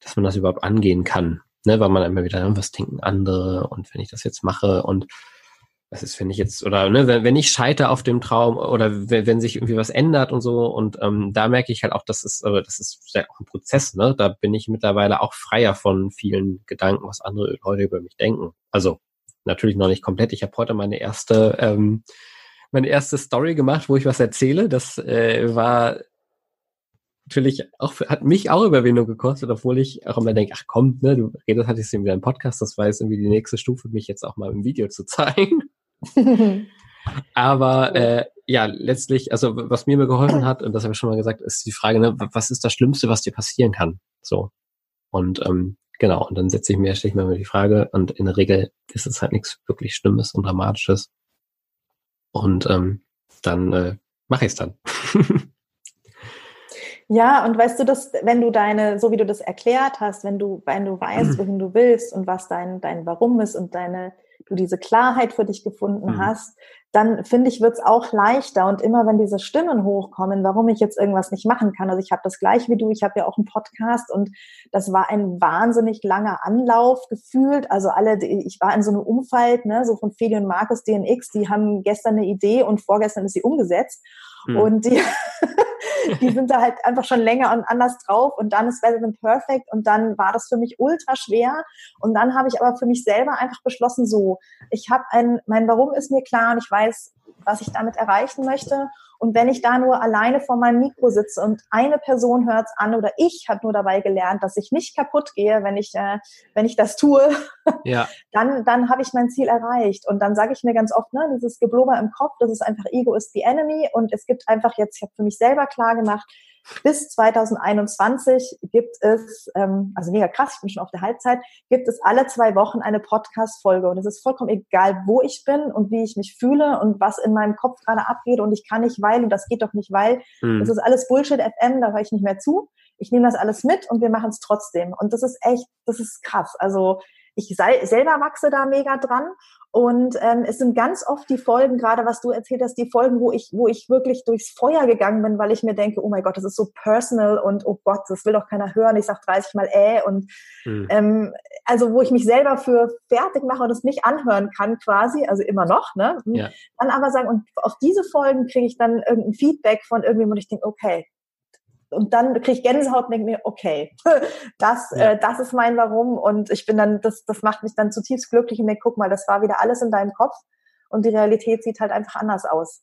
Speaker 1: dass man das überhaupt angehen kann. Ne, weil man immer wieder, was denken andere und wenn ich das jetzt mache und was ist, wenn ich jetzt, oder ne, wenn, wenn ich scheiter auf dem Traum oder wenn, wenn sich irgendwie was ändert und so, und ähm, da merke ich halt auch, das ist, aber das ist ja auch ein Prozess, ne? Da bin ich mittlerweile auch freier von vielen Gedanken, was andere Leute über mich denken. Also natürlich noch nicht komplett. Ich habe heute meine erste, ähm, meine erste Story gemacht, wo ich was erzähle. Das äh, war natürlich auch, hat mich auch Überwindung gekostet, obwohl ich auch immer denke, ach komm, ne, du redest, hattest wieder im Podcast, das war jetzt irgendwie die nächste Stufe, mich jetzt auch mal im Video zu zeigen. Aber äh, ja, letztlich, also was mir mir geholfen hat, und das habe ich schon mal gesagt, ist die Frage, ne, was ist das Schlimmste, was dir passieren kann? So. Und ähm, Genau, und dann setze ich mir, stelle ich mir mal die Frage, und in der Regel ist es halt nichts wirklich Schlimmes und Dramatisches. Und ähm, dann äh, mache ich es dann.
Speaker 2: ja, und weißt du, dass wenn du deine, so wie du das erklärt hast, wenn du, wenn du weißt, wohin du willst und was dein, dein Warum ist und deine, du diese Klarheit für dich gefunden mhm. hast, dann finde ich, wird es auch leichter. Und immer wenn diese Stimmen hochkommen, warum ich jetzt irgendwas nicht machen kann. Also ich habe das gleich wie du, ich habe ja auch einen Podcast und das war ein wahnsinnig langer Anlauf gefühlt. Also alle, ich war in so einem Umfeld, ne, so von Feli und Markus DNX, die haben gestern eine Idee und vorgestern ist sie umgesetzt. Mhm. Und die, die sind da halt einfach schon länger und anders drauf und dann ist Better Than Perfect und dann war das für mich ultra schwer und dann habe ich aber für mich selber einfach beschlossen, so, ich habe ein, mein Warum ist mir klar und ich weiß, was ich damit erreichen möchte und wenn ich da nur alleine vor meinem Mikro sitze und eine Person hört es an oder ich habe nur dabei gelernt, dass ich nicht kaputt gehe, wenn ich, äh, wenn ich das tue, ja. dann, dann habe ich mein Ziel erreicht. Und dann sage ich mir ganz oft, ne, dieses Geblubber im Kopf, das ist einfach Ego is the enemy. Und es gibt einfach jetzt, ich habe für mich selber klar gemacht, bis 2021 gibt es, ähm, also mega krass, ich bin schon auf der Halbzeit, gibt es alle zwei Wochen eine Podcast-Folge. Und es ist vollkommen egal, wo ich bin und wie ich mich fühle und was in meinem Kopf gerade abgeht. Und ich kann nicht, weil, und das geht doch nicht, weil. Mhm. Das ist alles Bullshit FM, da höre ich nicht mehr zu. Ich nehme das alles mit und wir machen es trotzdem. Und das ist echt, das ist krass. Also ich sei, selber wachse da mega dran und ähm, es sind ganz oft die Folgen, gerade was du erzählt hast, die Folgen, wo ich, wo ich wirklich durchs Feuer gegangen bin, weil ich mir denke, oh mein Gott, das ist so personal und oh Gott, das will doch keiner hören. Ich sag 30 Mal äh und mhm. ähm, also wo ich mich selber für fertig mache und es nicht anhören kann, quasi, also immer noch, ne? Ja. Dann aber sagen, und auf diese Folgen kriege ich dann irgendein Feedback von irgendjemandem und ich denke, okay, und dann kriege ich Gänsehaut und denke mir, okay, das, ja. äh, das ist mein Warum und ich bin dann, das, das macht mich dann zutiefst glücklich und mir guck mal, das war wieder alles in deinem Kopf und die Realität sieht halt einfach anders aus.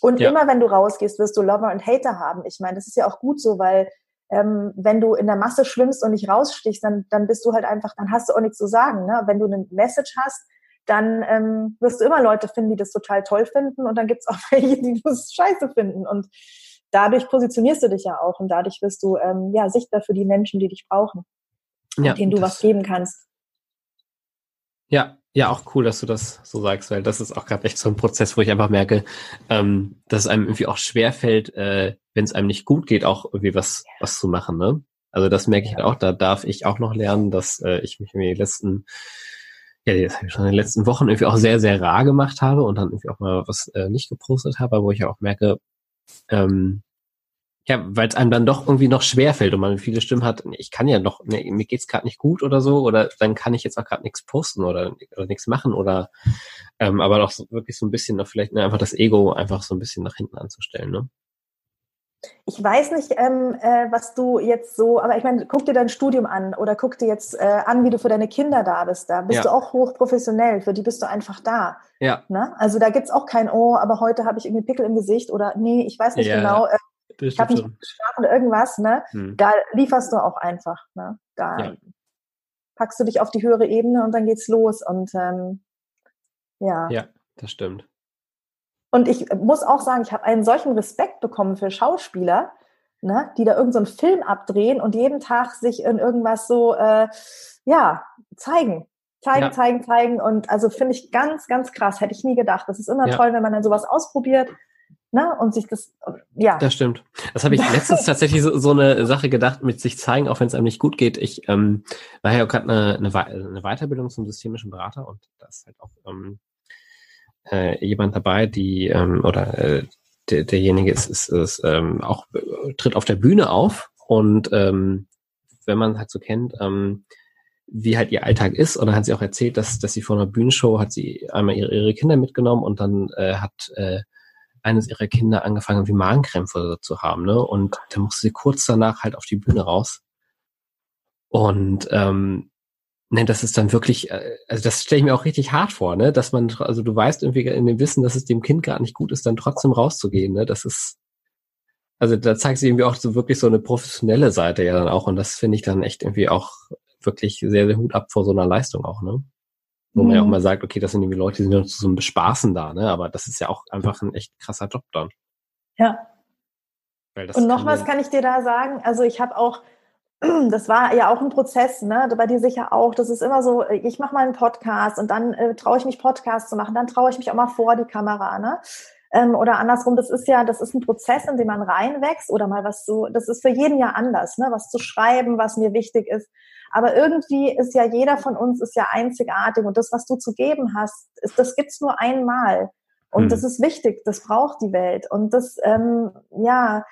Speaker 2: Und ja. immer wenn du rausgehst, wirst du Lover und Hater haben. Ich meine, das ist ja auch gut so, weil ähm, wenn du in der Masse schwimmst und nicht rausstichst, dann, dann bist du halt einfach, dann hast du auch nichts zu sagen. Ne? Wenn du eine Message hast, dann ähm, wirst du immer Leute finden, die das total toll finden und dann gibt's auch welche, die das scheiße finden. Und dadurch positionierst du dich ja auch und dadurch wirst du ähm, ja sichtbar für die Menschen, die dich brauchen, ja, denen du was geben kannst.
Speaker 1: Ja, ja, auch cool, dass du das so sagst, weil das ist auch gerade echt so ein Prozess, wo ich einfach merke, ähm, dass es einem irgendwie auch schwerfällt, äh, wenn es einem nicht gut geht, auch irgendwie was, was zu machen. Ne? Also das merke ich halt auch, da darf ich auch noch lernen, dass äh, ich mich in den letzten, ja, das habe ich schon in den letzten Wochen irgendwie auch sehr, sehr rar gemacht habe und dann irgendwie auch mal was äh, nicht gepostet habe, wo ich auch merke, ähm, ja, weil es einem dann doch irgendwie noch schwerfällt und man viele Stimmen hat, ich kann ja noch, nee, mir geht's gerade nicht gut oder so, oder dann kann ich jetzt auch gerade nichts posten oder, oder nichts machen oder ähm, aber doch so, wirklich so ein bisschen noch vielleicht ne, einfach das Ego einfach so ein bisschen nach hinten anzustellen, ne?
Speaker 2: Ich weiß nicht, ähm, äh, was du jetzt so, aber ich meine, guck dir dein Studium an oder guck dir jetzt äh, an, wie du für deine Kinder da bist. Da bist ja. du auch hochprofessionell, für die bist du einfach da.
Speaker 1: Ja.
Speaker 2: Ne? Also da gibt's auch kein, oh, aber heute habe ich irgendwie Pickel im Gesicht oder nee, ich weiß nicht ja. genau. Äh, ich habe nicht geschlafen oder irgendwas, ne? Hm. Da lieferst du auch einfach, ne? Da ja. packst du dich auf die höhere Ebene und dann geht's los und ähm, ja.
Speaker 1: Ja, das stimmt.
Speaker 2: Und ich muss auch sagen, ich habe einen solchen Respekt bekommen für Schauspieler, ne, die da irgendeinen so Film abdrehen und jeden Tag sich in irgendwas so, äh, ja, zeigen. Zeigen, ja. zeigen, zeigen. Und also finde ich ganz, ganz krass. Hätte ich nie gedacht. Das ist immer ja. toll, wenn man dann sowas ausprobiert ne? und sich das, ja.
Speaker 1: Das stimmt. Das habe ich letztens tatsächlich so, so eine Sache gedacht, mit sich zeigen, auch wenn es einem nicht gut geht. Ich ähm, war ja gerade eine, eine, eine Weiterbildung zum systemischen Berater und da ist halt auch ähm, äh, jemand dabei, die ähm, oder äh, der, derjenige ist, ist, ist ähm, auch tritt auf der Bühne auf und ähm, wenn man halt so kennt, ähm, wie halt ihr Alltag ist. Und dann hat sie auch erzählt, dass, dass sie vor einer Bühnenshow hat sie einmal ihre, ihre Kinder mitgenommen und dann äh, hat äh, eines ihrer Kinder angefangen, wie Magenkrämpfe zu haben, ne? Und da musste sie kurz danach halt auf die Bühne raus. Und ähm, ne, das ist dann wirklich, äh, also das stelle ich mir auch richtig hart vor, ne? Dass man, also du weißt irgendwie in dem Wissen, dass es dem Kind gar nicht gut ist, dann trotzdem rauszugehen, ne? Das ist, also da zeigt sich irgendwie auch so wirklich so eine professionelle Seite ja dann auch. Und das finde ich dann echt irgendwie auch wirklich sehr, sehr Hut ab vor so einer Leistung auch, ne? Wo man ja auch mhm. mal sagt, okay, das sind irgendwie Leute, die sind nur zu so einem Bespaßen da, ne? Aber das ist ja auch einfach ein echt krasser Job dann.
Speaker 2: Ja. Und noch was kann ich dir da sagen. Also ich habe auch, das war ja auch ein Prozess, ne? Bei dir sicher auch. Das ist immer so, ich mache mal einen Podcast und dann äh, traue ich mich Podcast zu machen, dann traue ich mich auch mal vor die Kamera, ne? Ähm, oder andersrum, das ist ja, das ist ein Prozess, in den man reinwächst oder mal was so, das ist für jeden ja anders, ne? Was zu schreiben, was mir wichtig ist. Aber irgendwie ist ja jeder von uns ist ja einzigartig und das, was du zu geben hast, ist, das gibt's nur einmal. Und hm. das ist wichtig, das braucht die Welt. Und das, ähm, ja,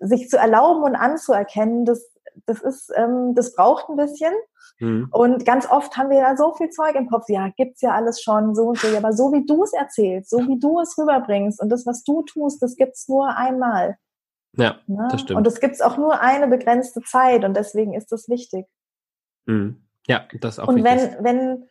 Speaker 2: sich zu erlauben und anzuerkennen, das, das ist, ähm, das braucht ein bisschen. Hm. Und ganz oft haben wir ja so viel Zeug im Kopf, ja, gibt's ja alles schon, so und so, aber so wie du es erzählst, so wie du es rüberbringst und das, was du tust, das gibt's nur einmal.
Speaker 1: Ja, ne? das stimmt.
Speaker 2: Und es gibt's auch nur eine begrenzte Zeit und deswegen ist das wichtig.
Speaker 1: Mhm. Ja, das auch.
Speaker 2: Und wenn, wenn,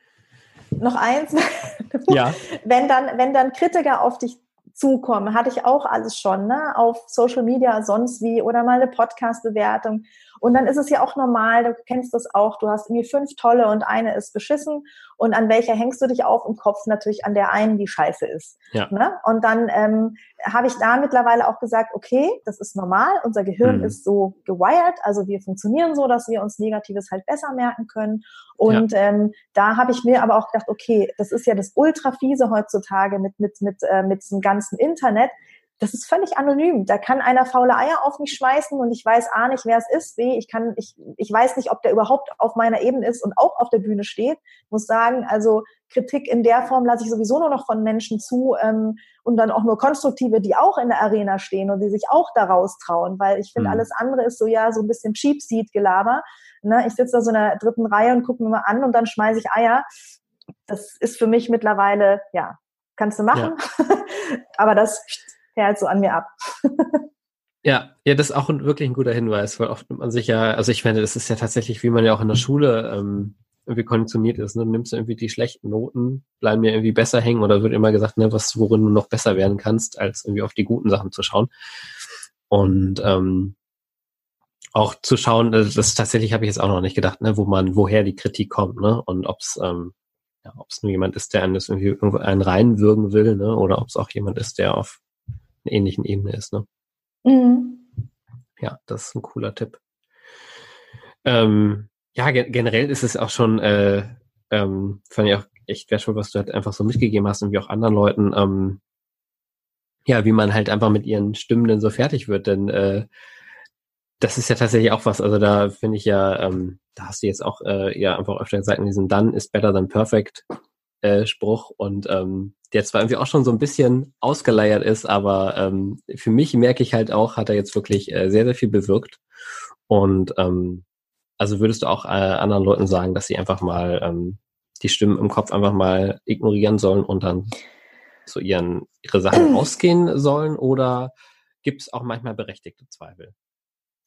Speaker 2: noch eins, ja. wenn dann, wenn dann Kritiker auf dich zukommen, hatte ich auch alles schon, ne, auf Social Media, sonst wie, oder mal eine Podcast-Bewertung. Und dann ist es ja auch normal, du kennst das auch, du hast irgendwie fünf tolle und eine ist beschissen. Und an welcher hängst du dich auf im Kopf? Natürlich an der einen, die scheiße ist. Ja. Ne? Und dann ähm, habe ich da mittlerweile auch gesagt, okay, das ist normal, unser Gehirn mhm. ist so gewired, also wir funktionieren so, dass wir uns Negatives halt besser merken können. Und ja. ähm, da habe ich mir aber auch gedacht, okay, das ist ja das ultra fiese heutzutage mit, mit, mit, äh, mit diesem ganzen Internet das ist völlig anonym. Da kann einer faule Eier auf mich schmeißen und ich weiß A nicht, wer es ist, B, ich kann, ich, ich weiß nicht, ob der überhaupt auf meiner Ebene ist und auch auf der Bühne steht. Ich muss sagen, also Kritik in der Form lasse ich sowieso nur noch von Menschen zu ähm, und dann auch nur konstruktive, die auch in der Arena stehen und die sich auch daraus trauen, weil ich finde, mhm. alles andere ist so ja so ein bisschen Cheap Seat Gelaber. Ne? Ich sitze da so in der dritten Reihe und gucke mir mal an und dann schmeiße ich Eier. Das ist für mich mittlerweile, ja, kannst du machen. Ja. Aber das perlt so an mir ab.
Speaker 1: Ja, ja, das ist auch ein, wirklich ein guter Hinweis, weil oft nimmt man sich ja, also ich meine, das ist ja tatsächlich, wie man ja auch in der Schule ähm, irgendwie konditioniert ist. Ne? Du nimmst irgendwie die schlechten Noten, bleiben mir irgendwie besser hängen oder wird immer gesagt, ne, was, worin du noch besser werden kannst, als irgendwie auf die guten Sachen zu schauen. Und ähm, auch zu schauen, das, tatsächlich habe ich jetzt auch noch nicht gedacht, ne, wo man, woher die Kritik kommt, ne? Und ob es ähm, ja, ob es nur jemand ist, der einen das irgendwie irgendwo einen reinwürgen will, ne? Oder ob es auch jemand ist, der auf ähnlichen Ebene ist, ne? Mhm. Ja, das ist ein cooler Tipp. Ähm, ja, ge generell ist es auch schon, äh, ähm, fand ich auch echt wertvoll, was du halt einfach so mitgegeben hast und wie auch anderen Leuten, ähm, ja, wie man halt einfach mit ihren Stimmen dann so fertig wird, denn äh, das ist ja tatsächlich auch was, also da finde ich ja, ähm, da hast du jetzt auch äh, ja einfach öfter gesagt, in diesem Done is better than perfect äh, Spruch und ähm, der zwar irgendwie auch schon so ein bisschen ausgeleiert ist, aber ähm, für mich merke ich halt auch, hat er jetzt wirklich äh, sehr, sehr viel bewirkt. Und ähm, also würdest du auch äh, anderen Leuten sagen, dass sie einfach mal ähm, die Stimmen im Kopf einfach mal ignorieren sollen und dann so ihren ihre Sachen ausgehen sollen oder gibt es auch manchmal berechtigte Zweifel?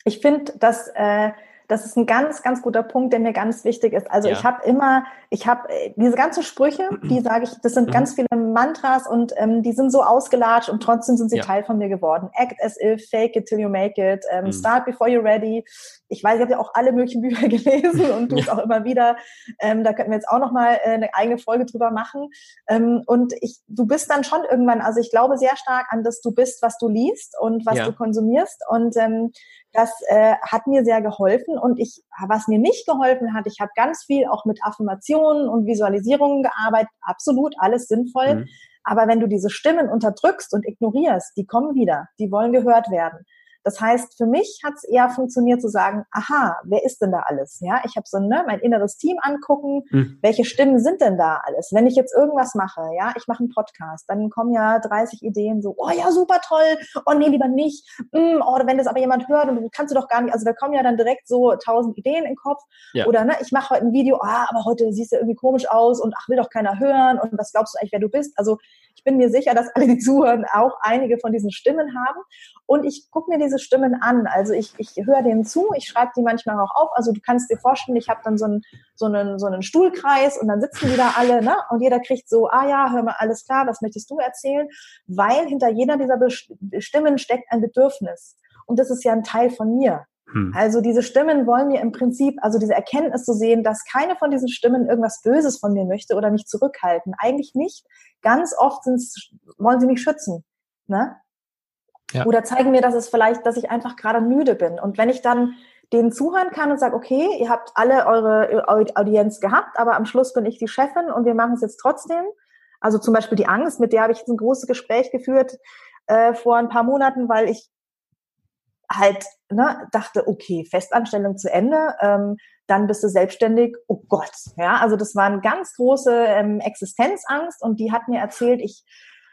Speaker 2: Ich finde, dass äh, das ist ein ganz, ganz guter Punkt, der mir ganz wichtig ist. Also ja. ich habe immer, ich habe äh, diese ganzen Sprüche, die sage ich, das sind mhm. ganz viele Mantras und ähm, die sind so ausgelatscht und trotzdem sind sie ja. Teil von mir geworden. Act as if, fake it till you make it, ähm, mhm. start before you're ready. Ich weiß, ich habe ja auch alle möglichen Bücher gelesen und tue es auch immer wieder. Ähm, da könnten wir jetzt auch noch mal äh, eine eigene Folge drüber machen. Ähm, und ich, du bist dann schon irgendwann, also ich glaube sehr stark an das, du bist, was du liest und was ja. du konsumierst. Und ähm, das äh, hat mir sehr geholfen und ich, was mir nicht geholfen hat, ich habe ganz viel auch mit Affirmationen und Visualisierungen gearbeitet, absolut alles sinnvoll. Mhm. Aber wenn du diese Stimmen unterdrückst und ignorierst, die kommen wieder, die wollen gehört werden. Das heißt, für mich hat es eher funktioniert zu sagen, aha, wer ist denn da alles? Ja, ich habe so ne, mein inneres Team angucken, mhm. welche Stimmen sind denn da alles? Wenn ich jetzt irgendwas mache, ja, ich mache einen Podcast, dann kommen ja 30 Ideen so, oh ja, super toll, oh nee, lieber nicht, mm, oder wenn das aber jemand hört und du kannst du doch gar nicht, also da kommen ja dann direkt so tausend Ideen in den Kopf. Ja. Oder ne, ich mache heute ein Video, ah, aber heute siehst du irgendwie komisch aus und ach, will doch keiner hören und was glaubst du eigentlich, wer du bist? Also ich bin mir sicher, dass alle, die zuhören, auch einige von diesen Stimmen haben. Und ich gucke mir diese Stimmen an. Also ich, ich höre denen zu, ich schreibe die manchmal auch auf. Also du kannst dir vorstellen, ich habe dann so einen, so, einen, so einen Stuhlkreis und dann sitzen die da alle, ne? Und jeder kriegt so, ah ja, hör mal, alles klar, was möchtest du erzählen? Weil hinter jeder dieser Stimmen steckt ein Bedürfnis. Und das ist ja ein Teil von mir. Hm. Also diese Stimmen wollen mir im Prinzip, also diese Erkenntnis zu sehen, dass keine von diesen Stimmen irgendwas Böses von mir möchte oder mich zurückhalten. Eigentlich nicht. Ganz oft wollen sie mich schützen. Ne? Ja. Oder zeigen mir, dass es vielleicht, dass ich einfach gerade müde bin. Und wenn ich dann denen zuhören kann und sage, okay, ihr habt alle eure Audienz gehabt, aber am Schluss bin ich die Chefin und wir machen es jetzt trotzdem. Also zum Beispiel die Angst, mit der habe ich jetzt ein großes Gespräch geführt äh, vor ein paar Monaten, weil ich halt ne, dachte, okay, Festanstellung zu Ende, ähm, dann bist du selbstständig, oh Gott, ja, also das war eine ganz große ähm, Existenzangst und die hat mir erzählt, ich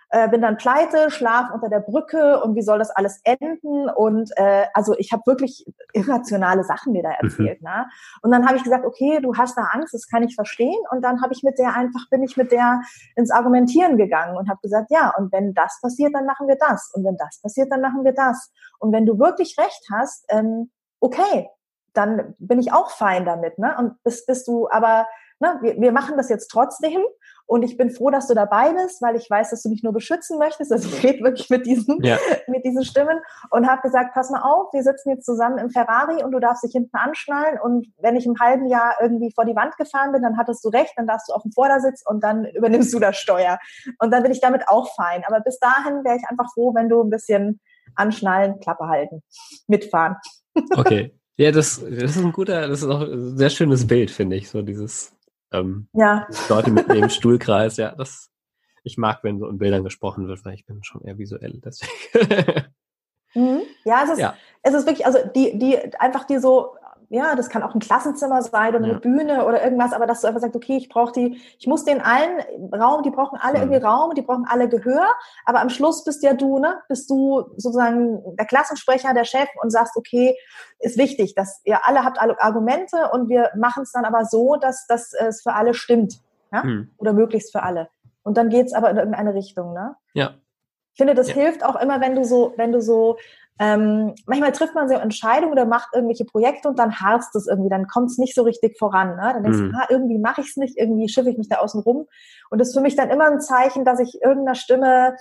Speaker 2: äh, bin dann pleite, schlaf unter der Brücke und wie soll das alles enden? Und äh, also ich habe wirklich irrationale Sachen mir da mhm. erzählt. Mhm. Ne? Und dann habe ich gesagt, okay, du hast da Angst, das kann ich verstehen. Und dann habe ich mit der einfach, bin ich mit der ins Argumentieren gegangen und habe gesagt, ja, und wenn das passiert, dann machen wir das. Und wenn das passiert, dann machen wir das. Und wenn du wirklich recht hast, ähm, okay, dann bin ich auch fein damit. Ne? Und bist, bist du aber, ne, wir, wir machen das jetzt trotzdem und ich bin froh, dass du dabei bist, weil ich weiß, dass du mich nur beschützen möchtest. Also ich rede wirklich mit diesen, ja. mit diesen Stimmen und habe gesagt, pass mal auf, wir sitzen jetzt zusammen im Ferrari und du darfst dich hinten anschnallen. Und wenn ich im halben Jahr irgendwie vor die Wand gefahren bin, dann hattest du recht, dann darfst du auf dem Vordersitz und dann übernimmst du das Steuer. Und dann bin ich damit auch fein. Aber bis dahin wäre ich einfach froh, wenn du ein bisschen anschnallen, Klappe halten, mitfahren.
Speaker 1: Okay. Ja, das, das ist ein guter, das ist auch ein sehr schönes Bild, finde ich, so dieses ähm, ja. Leute mit dem Stuhlkreis, ja, das, ich mag, wenn so in Bildern gesprochen wird, weil ich bin schon eher visuell, deswegen.
Speaker 2: mhm. Ja, es ist, ja. es ist wirklich, also die, die, einfach die so ja, das kann auch ein Klassenzimmer sein oder ja. eine Bühne oder irgendwas, aber dass du einfach sagst, okay, ich brauche die, ich muss den allen Raum, die brauchen alle mhm. irgendwie Raum, die brauchen alle Gehör, aber am Schluss bist ja du, ne, bist du sozusagen der Klassensprecher, der Chef und sagst, okay, ist wichtig, dass ihr alle habt alle Argumente und wir machen es dann aber so, dass, dass es für alle stimmt, ja? Mhm. oder möglichst für alle. Und dann geht's aber in irgendeine Richtung, ne?
Speaker 1: Ja.
Speaker 2: Ich finde, das ja. hilft auch immer, wenn du so, wenn du so ähm, manchmal trifft man so Entscheidungen oder macht irgendwelche Projekte und dann harzt es irgendwie, dann kommt es nicht so richtig voran. Ne? Dann denkst mhm. du, ah, irgendwie mache ich es nicht, irgendwie schiffe ich mich da außen rum. Und das ist für mich dann immer ein Zeichen, dass ich irgendeiner Stimme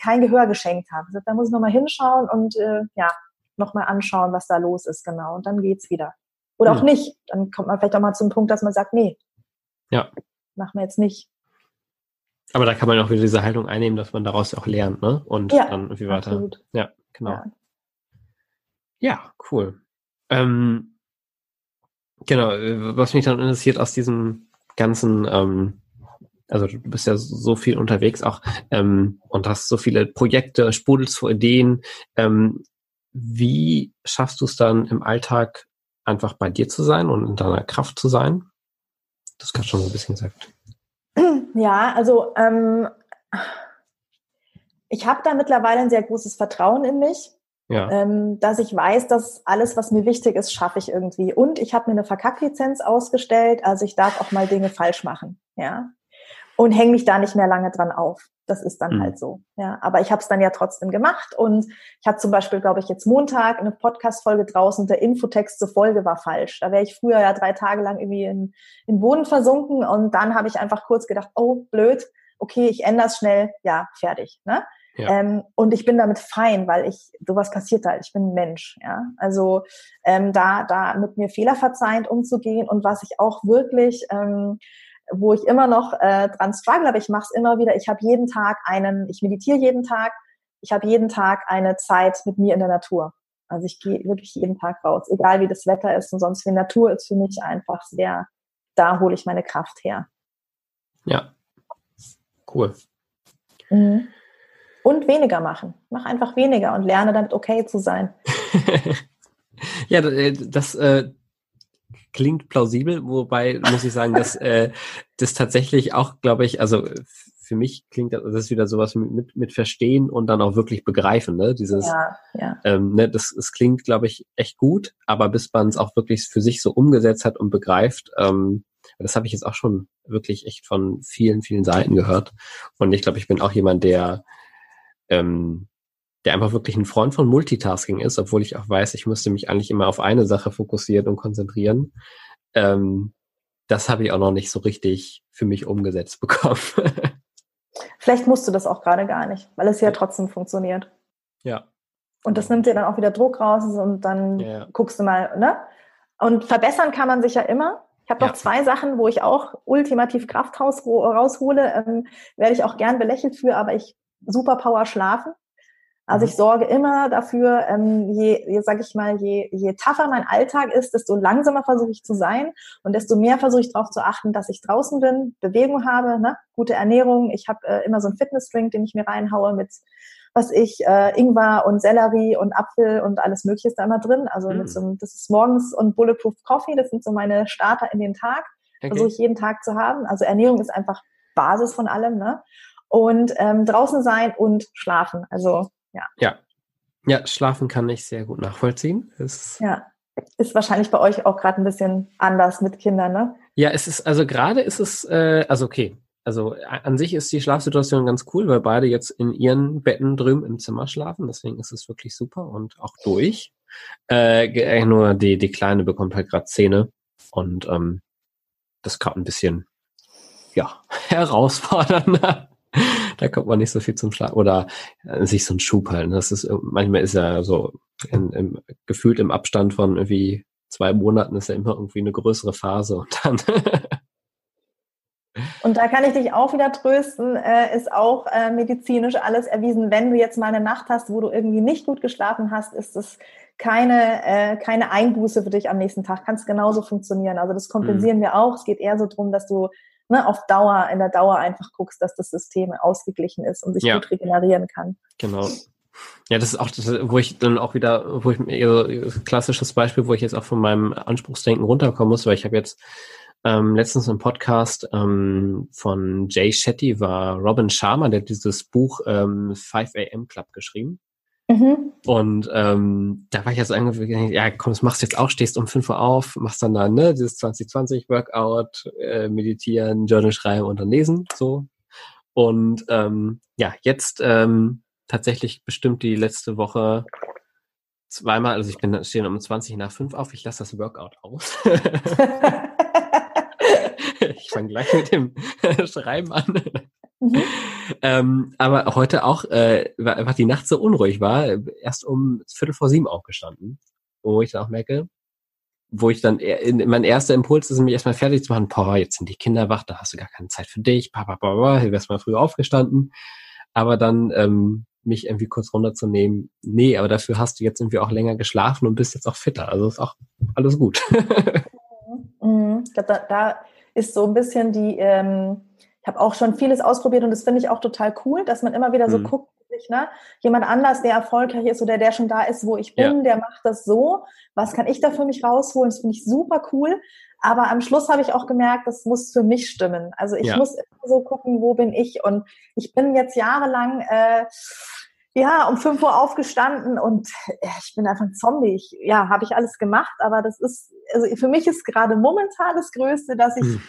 Speaker 2: kein Gehör geschenkt habe. Da muss ich nochmal hinschauen und äh, ja, nochmal anschauen, was da los ist, genau. Und dann geht's wieder. Oder mhm. auch nicht. Dann kommt man vielleicht auch mal zum Punkt, dass man sagt, nee.
Speaker 1: Ja.
Speaker 2: Machen wir jetzt nicht.
Speaker 1: Aber da kann man auch wieder diese Haltung einnehmen, dass man daraus auch lernt, ne? Und ja, dann irgendwie weiter. Absolut. Ja, genau. Ja. Ja, cool. Ähm, genau, äh, was mich dann interessiert aus diesem ganzen, ähm, also du bist ja so viel unterwegs auch ähm, und hast so viele Projekte, sprudelst vor Ideen. Ähm, wie schaffst du es dann im Alltag einfach bei dir zu sein und in deiner Kraft zu sein? Das gerade schon so ein bisschen gesagt.
Speaker 2: Ja, also ähm, ich habe da mittlerweile ein sehr großes Vertrauen in mich ja. ähm, dass ich weiß, dass alles, was mir wichtig ist, schaffe ich irgendwie. Und ich habe mir eine Verkacklizenz ausgestellt, also ich darf auch mal Dinge falsch machen, ja. Und hänge mich da nicht mehr lange dran auf. Das ist dann mhm. halt so. Ja, aber ich habe es dann ja trotzdem gemacht und ich hatte zum Beispiel, glaube ich, jetzt Montag eine Podcast-Folge draußen. Der Infotext zur Folge war falsch. Da wäre ich früher ja drei Tage lang irgendwie in, in Boden versunken und dann habe ich einfach kurz gedacht, oh blöd, okay, ich ändere es schnell, ja fertig. Ne? Ja. Ähm, und ich bin damit fein, weil ich, sowas passiert halt, ich bin ein Mensch, ja. Also ähm, da, da mit mir fehlerverzeihend umzugehen und was ich auch wirklich, ähm, wo ich immer noch äh, dran struggle, aber ich mache es immer wieder, ich habe jeden Tag einen, ich meditiere jeden Tag, ich habe jeden Tag eine Zeit mit mir in der Natur. Also ich gehe wirklich jeden Tag raus, egal wie das Wetter ist und sonst wie Natur ist für mich einfach sehr, da hole ich meine Kraft her.
Speaker 1: Ja, cool.
Speaker 2: Mhm. Und weniger machen. Mach einfach weniger und lerne damit okay zu sein.
Speaker 1: ja, äh, das äh, klingt plausibel, wobei muss ich sagen, dass äh, das tatsächlich auch, glaube ich, also für mich klingt das, das ist wieder sowas mit, mit, mit Verstehen und dann auch wirklich begreifen, ne? Dieses, ja, ja. Ähm, ne, das, das klingt, glaube ich, echt gut, aber bis man es auch wirklich für sich so umgesetzt hat und begreift, ähm, das habe ich jetzt auch schon wirklich echt von vielen, vielen Seiten gehört. Und ich glaube, ich bin auch jemand, der ähm, der einfach wirklich ein Freund von Multitasking ist, obwohl ich auch weiß, ich müsste mich eigentlich immer auf eine Sache fokussieren und konzentrieren. Ähm, das habe ich auch noch nicht so richtig für mich umgesetzt bekommen.
Speaker 2: Vielleicht musst du das auch gerade gar nicht, weil es ja trotzdem funktioniert.
Speaker 1: Ja.
Speaker 2: Und das nimmt dir dann auch wieder Druck raus und dann ja, guckst du mal, ne? Und verbessern kann man sich ja immer. Ich habe noch ja. zwei Sachen, wo ich auch ultimativ Kraft raushole. Ähm, werde ich auch gern belächelt für, aber ich Superpower schlafen. Also ich mhm. sorge immer dafür, ähm, je, je sag ich mal, je, je tougher mein Alltag ist, desto langsamer versuche ich zu sein und desto mehr versuche ich darauf zu achten, dass ich draußen bin, Bewegung habe, ne? gute Ernährung. Ich habe äh, immer so einen Fitnessdrink, den ich mir reinhaue mit was ich, äh, Ingwer und Sellerie und Apfel und alles Mögliche ist da immer drin. Also mit so, das ist morgens und Bulletproof Coffee, das sind so meine Starter in den Tag. Okay. Versuche ich jeden Tag zu haben. Also Ernährung ist einfach Basis von allem, ne? Und ähm, draußen sein und schlafen. Also ja.
Speaker 1: Ja. Ja, schlafen kann ich sehr gut nachvollziehen.
Speaker 2: Ist ja. Ist wahrscheinlich bei euch auch gerade ein bisschen anders mit Kindern, ne?
Speaker 1: Ja, es ist, also gerade ist es, äh, also okay. Also an sich ist die Schlafsituation ganz cool, weil beide jetzt in ihren Betten drüben im Zimmer schlafen. Deswegen ist es wirklich super und auch durch. Äh, nur die, die Kleine bekommt halt gerade Zähne und ähm, das kann ein bisschen ja, herausfordernder da kommt man nicht so viel zum Schlaf oder äh, sich so ein Schub halten. Das ist manchmal ist ja so in, im, gefühlt im Abstand von irgendwie zwei Monaten ist ja immer irgendwie eine größere Phase und dann
Speaker 2: Und da kann ich dich auch wieder trösten, äh, ist auch äh, medizinisch alles erwiesen. Wenn du jetzt mal eine Nacht hast, wo du irgendwie nicht gut geschlafen hast, ist es keine, äh, keine Einbuße für dich am nächsten Tag. Kann es genauso funktionieren. Also das kompensieren mhm. wir auch. Es geht eher so drum, dass du ne, auf Dauer, in der Dauer einfach guckst, dass das System ausgeglichen ist und sich ja. gut regenerieren kann.
Speaker 1: Genau. Ja, das ist auch, wo ich dann auch wieder, wo ich eher klassisches Beispiel, wo ich jetzt auch von meinem Anspruchsdenken runterkommen muss, weil ich habe jetzt ähm, letztens im Podcast ähm, von Jay Shetty war Robin Sharma, der dieses Buch ähm, 5 AM Club geschrieben. Mhm. Und ähm, da war ich jetzt irgendwie, ja komm, das machst du jetzt auch, stehst um 5 Uhr auf, machst dann da, ne, dieses 2020 Workout, äh, meditieren, Journal schreiben und dann lesen, so. Und ähm, ja, jetzt ähm, tatsächlich bestimmt die letzte Woche zweimal, also ich bin stehen um 20 nach 5 auf, ich lasse das Workout aus. ich fange gleich mit dem Schreiben an. Mhm. ähm, aber heute auch, äh, weil einfach die Nacht so unruhig war, erst um Viertel vor sieben aufgestanden, wo ich dann auch merke, wo ich dann, in, mein erster Impuls ist, mich erstmal fertig zu machen, boah, jetzt sind die Kinder wach, da hast du gar keine Zeit für dich, papa, papa, du wärst mal früh aufgestanden. Aber dann ähm, mich irgendwie kurz runterzunehmen, nee, aber dafür hast du jetzt irgendwie auch länger geschlafen und bist jetzt auch fitter. Also ist auch alles gut.
Speaker 2: mhm. Ich glaube, da, da ist so ein bisschen die, ähm, ich habe auch schon vieles ausprobiert und das finde ich auch total cool, dass man immer wieder so mhm. guckt, sich, ne? jemand anders, der erfolgreich ist oder der schon da ist, wo ich bin, ja. der macht das so. Was kann ich da für mich rausholen? Das finde ich super cool. Aber am Schluss habe ich auch gemerkt, das muss für mich stimmen. Also ich ja. muss immer so gucken, wo bin ich? Und ich bin jetzt jahrelang äh, ja um 5 Uhr aufgestanden und äh, ich bin einfach ein Zombie. Ich, ja, habe ich alles gemacht, aber das ist, also für mich ist gerade momentan das Größte, dass ich hm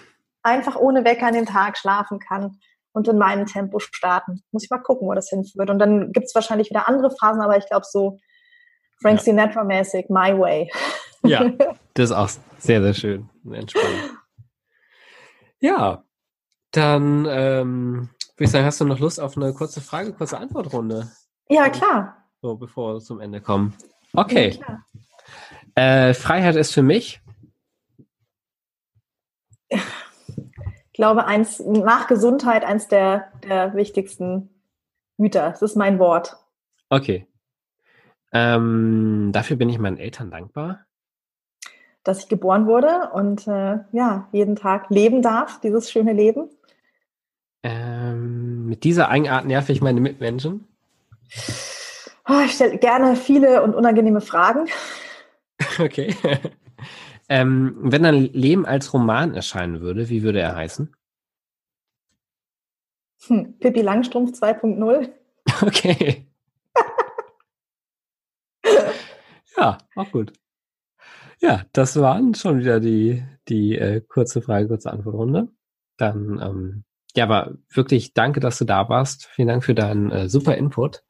Speaker 2: einfach ohne Wecker an den Tag schlafen kann und in meinem Tempo starten. Muss ich mal gucken, wo das hinführt. Und dann gibt es wahrscheinlich wieder andere Phasen, aber ich glaube so Frank. Sinatra-mäßig, My Way.
Speaker 1: Ja, das ist auch sehr, sehr schön. Entspannend. Ja, dann ähm, würde ich sagen, hast du noch Lust auf eine kurze Frage, kurze Antwortrunde?
Speaker 2: Ja, klar.
Speaker 1: So, bevor wir zum Ende kommen. Okay. Ja, äh, Freiheit ist für mich
Speaker 2: glaube, eins nach Gesundheit eins der, der wichtigsten Güter. Das ist mein Wort.
Speaker 1: Okay. Ähm, dafür bin ich meinen Eltern dankbar.
Speaker 2: Dass ich geboren wurde und äh, ja, jeden Tag leben darf, dieses schöne Leben.
Speaker 1: Ähm, mit dieser Eigenart nerve ich meine Mitmenschen.
Speaker 2: Oh, ich stelle gerne viele und unangenehme Fragen.
Speaker 1: Okay. Ähm, wenn dein Leben als Roman erscheinen würde, wie würde er heißen?
Speaker 2: Hm, Pippi Langstrumpf 2.0.
Speaker 1: Okay. ja, auch gut. Ja, das waren schon wieder die, die äh, kurze Frage, kurze Antwortrunde. Dann, ähm, ja, aber wirklich danke, dass du da warst. Vielen Dank für deinen äh, super Input.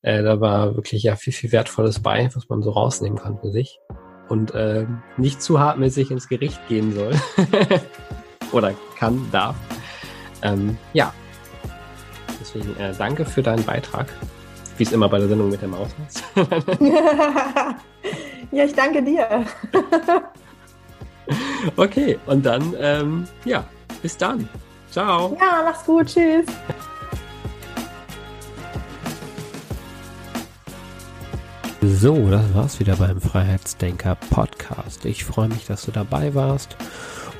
Speaker 1: Äh, da war wirklich ja viel, viel Wertvolles bei, was man so rausnehmen kann für sich und äh, nicht zu hartmäßig ins Gericht gehen soll. Oder kann, darf. Ähm, ja. Deswegen äh, danke für deinen Beitrag. Wie es immer bei der Sendung mit der Maus heißt.
Speaker 2: ja, ich danke dir.
Speaker 1: okay, und dann, ähm, ja, bis dann. Ciao.
Speaker 2: Ja, mach's gut. Tschüss.
Speaker 1: So, das war's wieder beim Freiheitsdenker Podcast. Ich freue mich, dass du dabei warst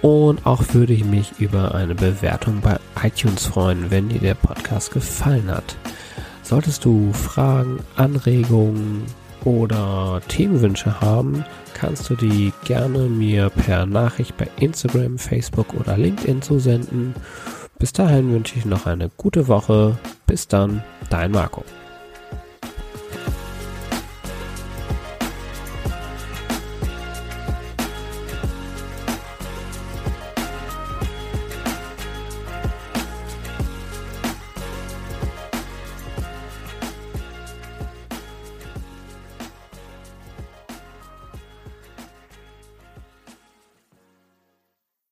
Speaker 1: und auch würde ich mich über eine Bewertung bei iTunes freuen, wenn dir der Podcast gefallen hat. Solltest du Fragen, Anregungen oder Themenwünsche haben, kannst du die gerne mir per Nachricht bei Instagram, Facebook oder LinkedIn zusenden. Bis dahin wünsche ich noch eine gute Woche. Bis dann, dein Marco.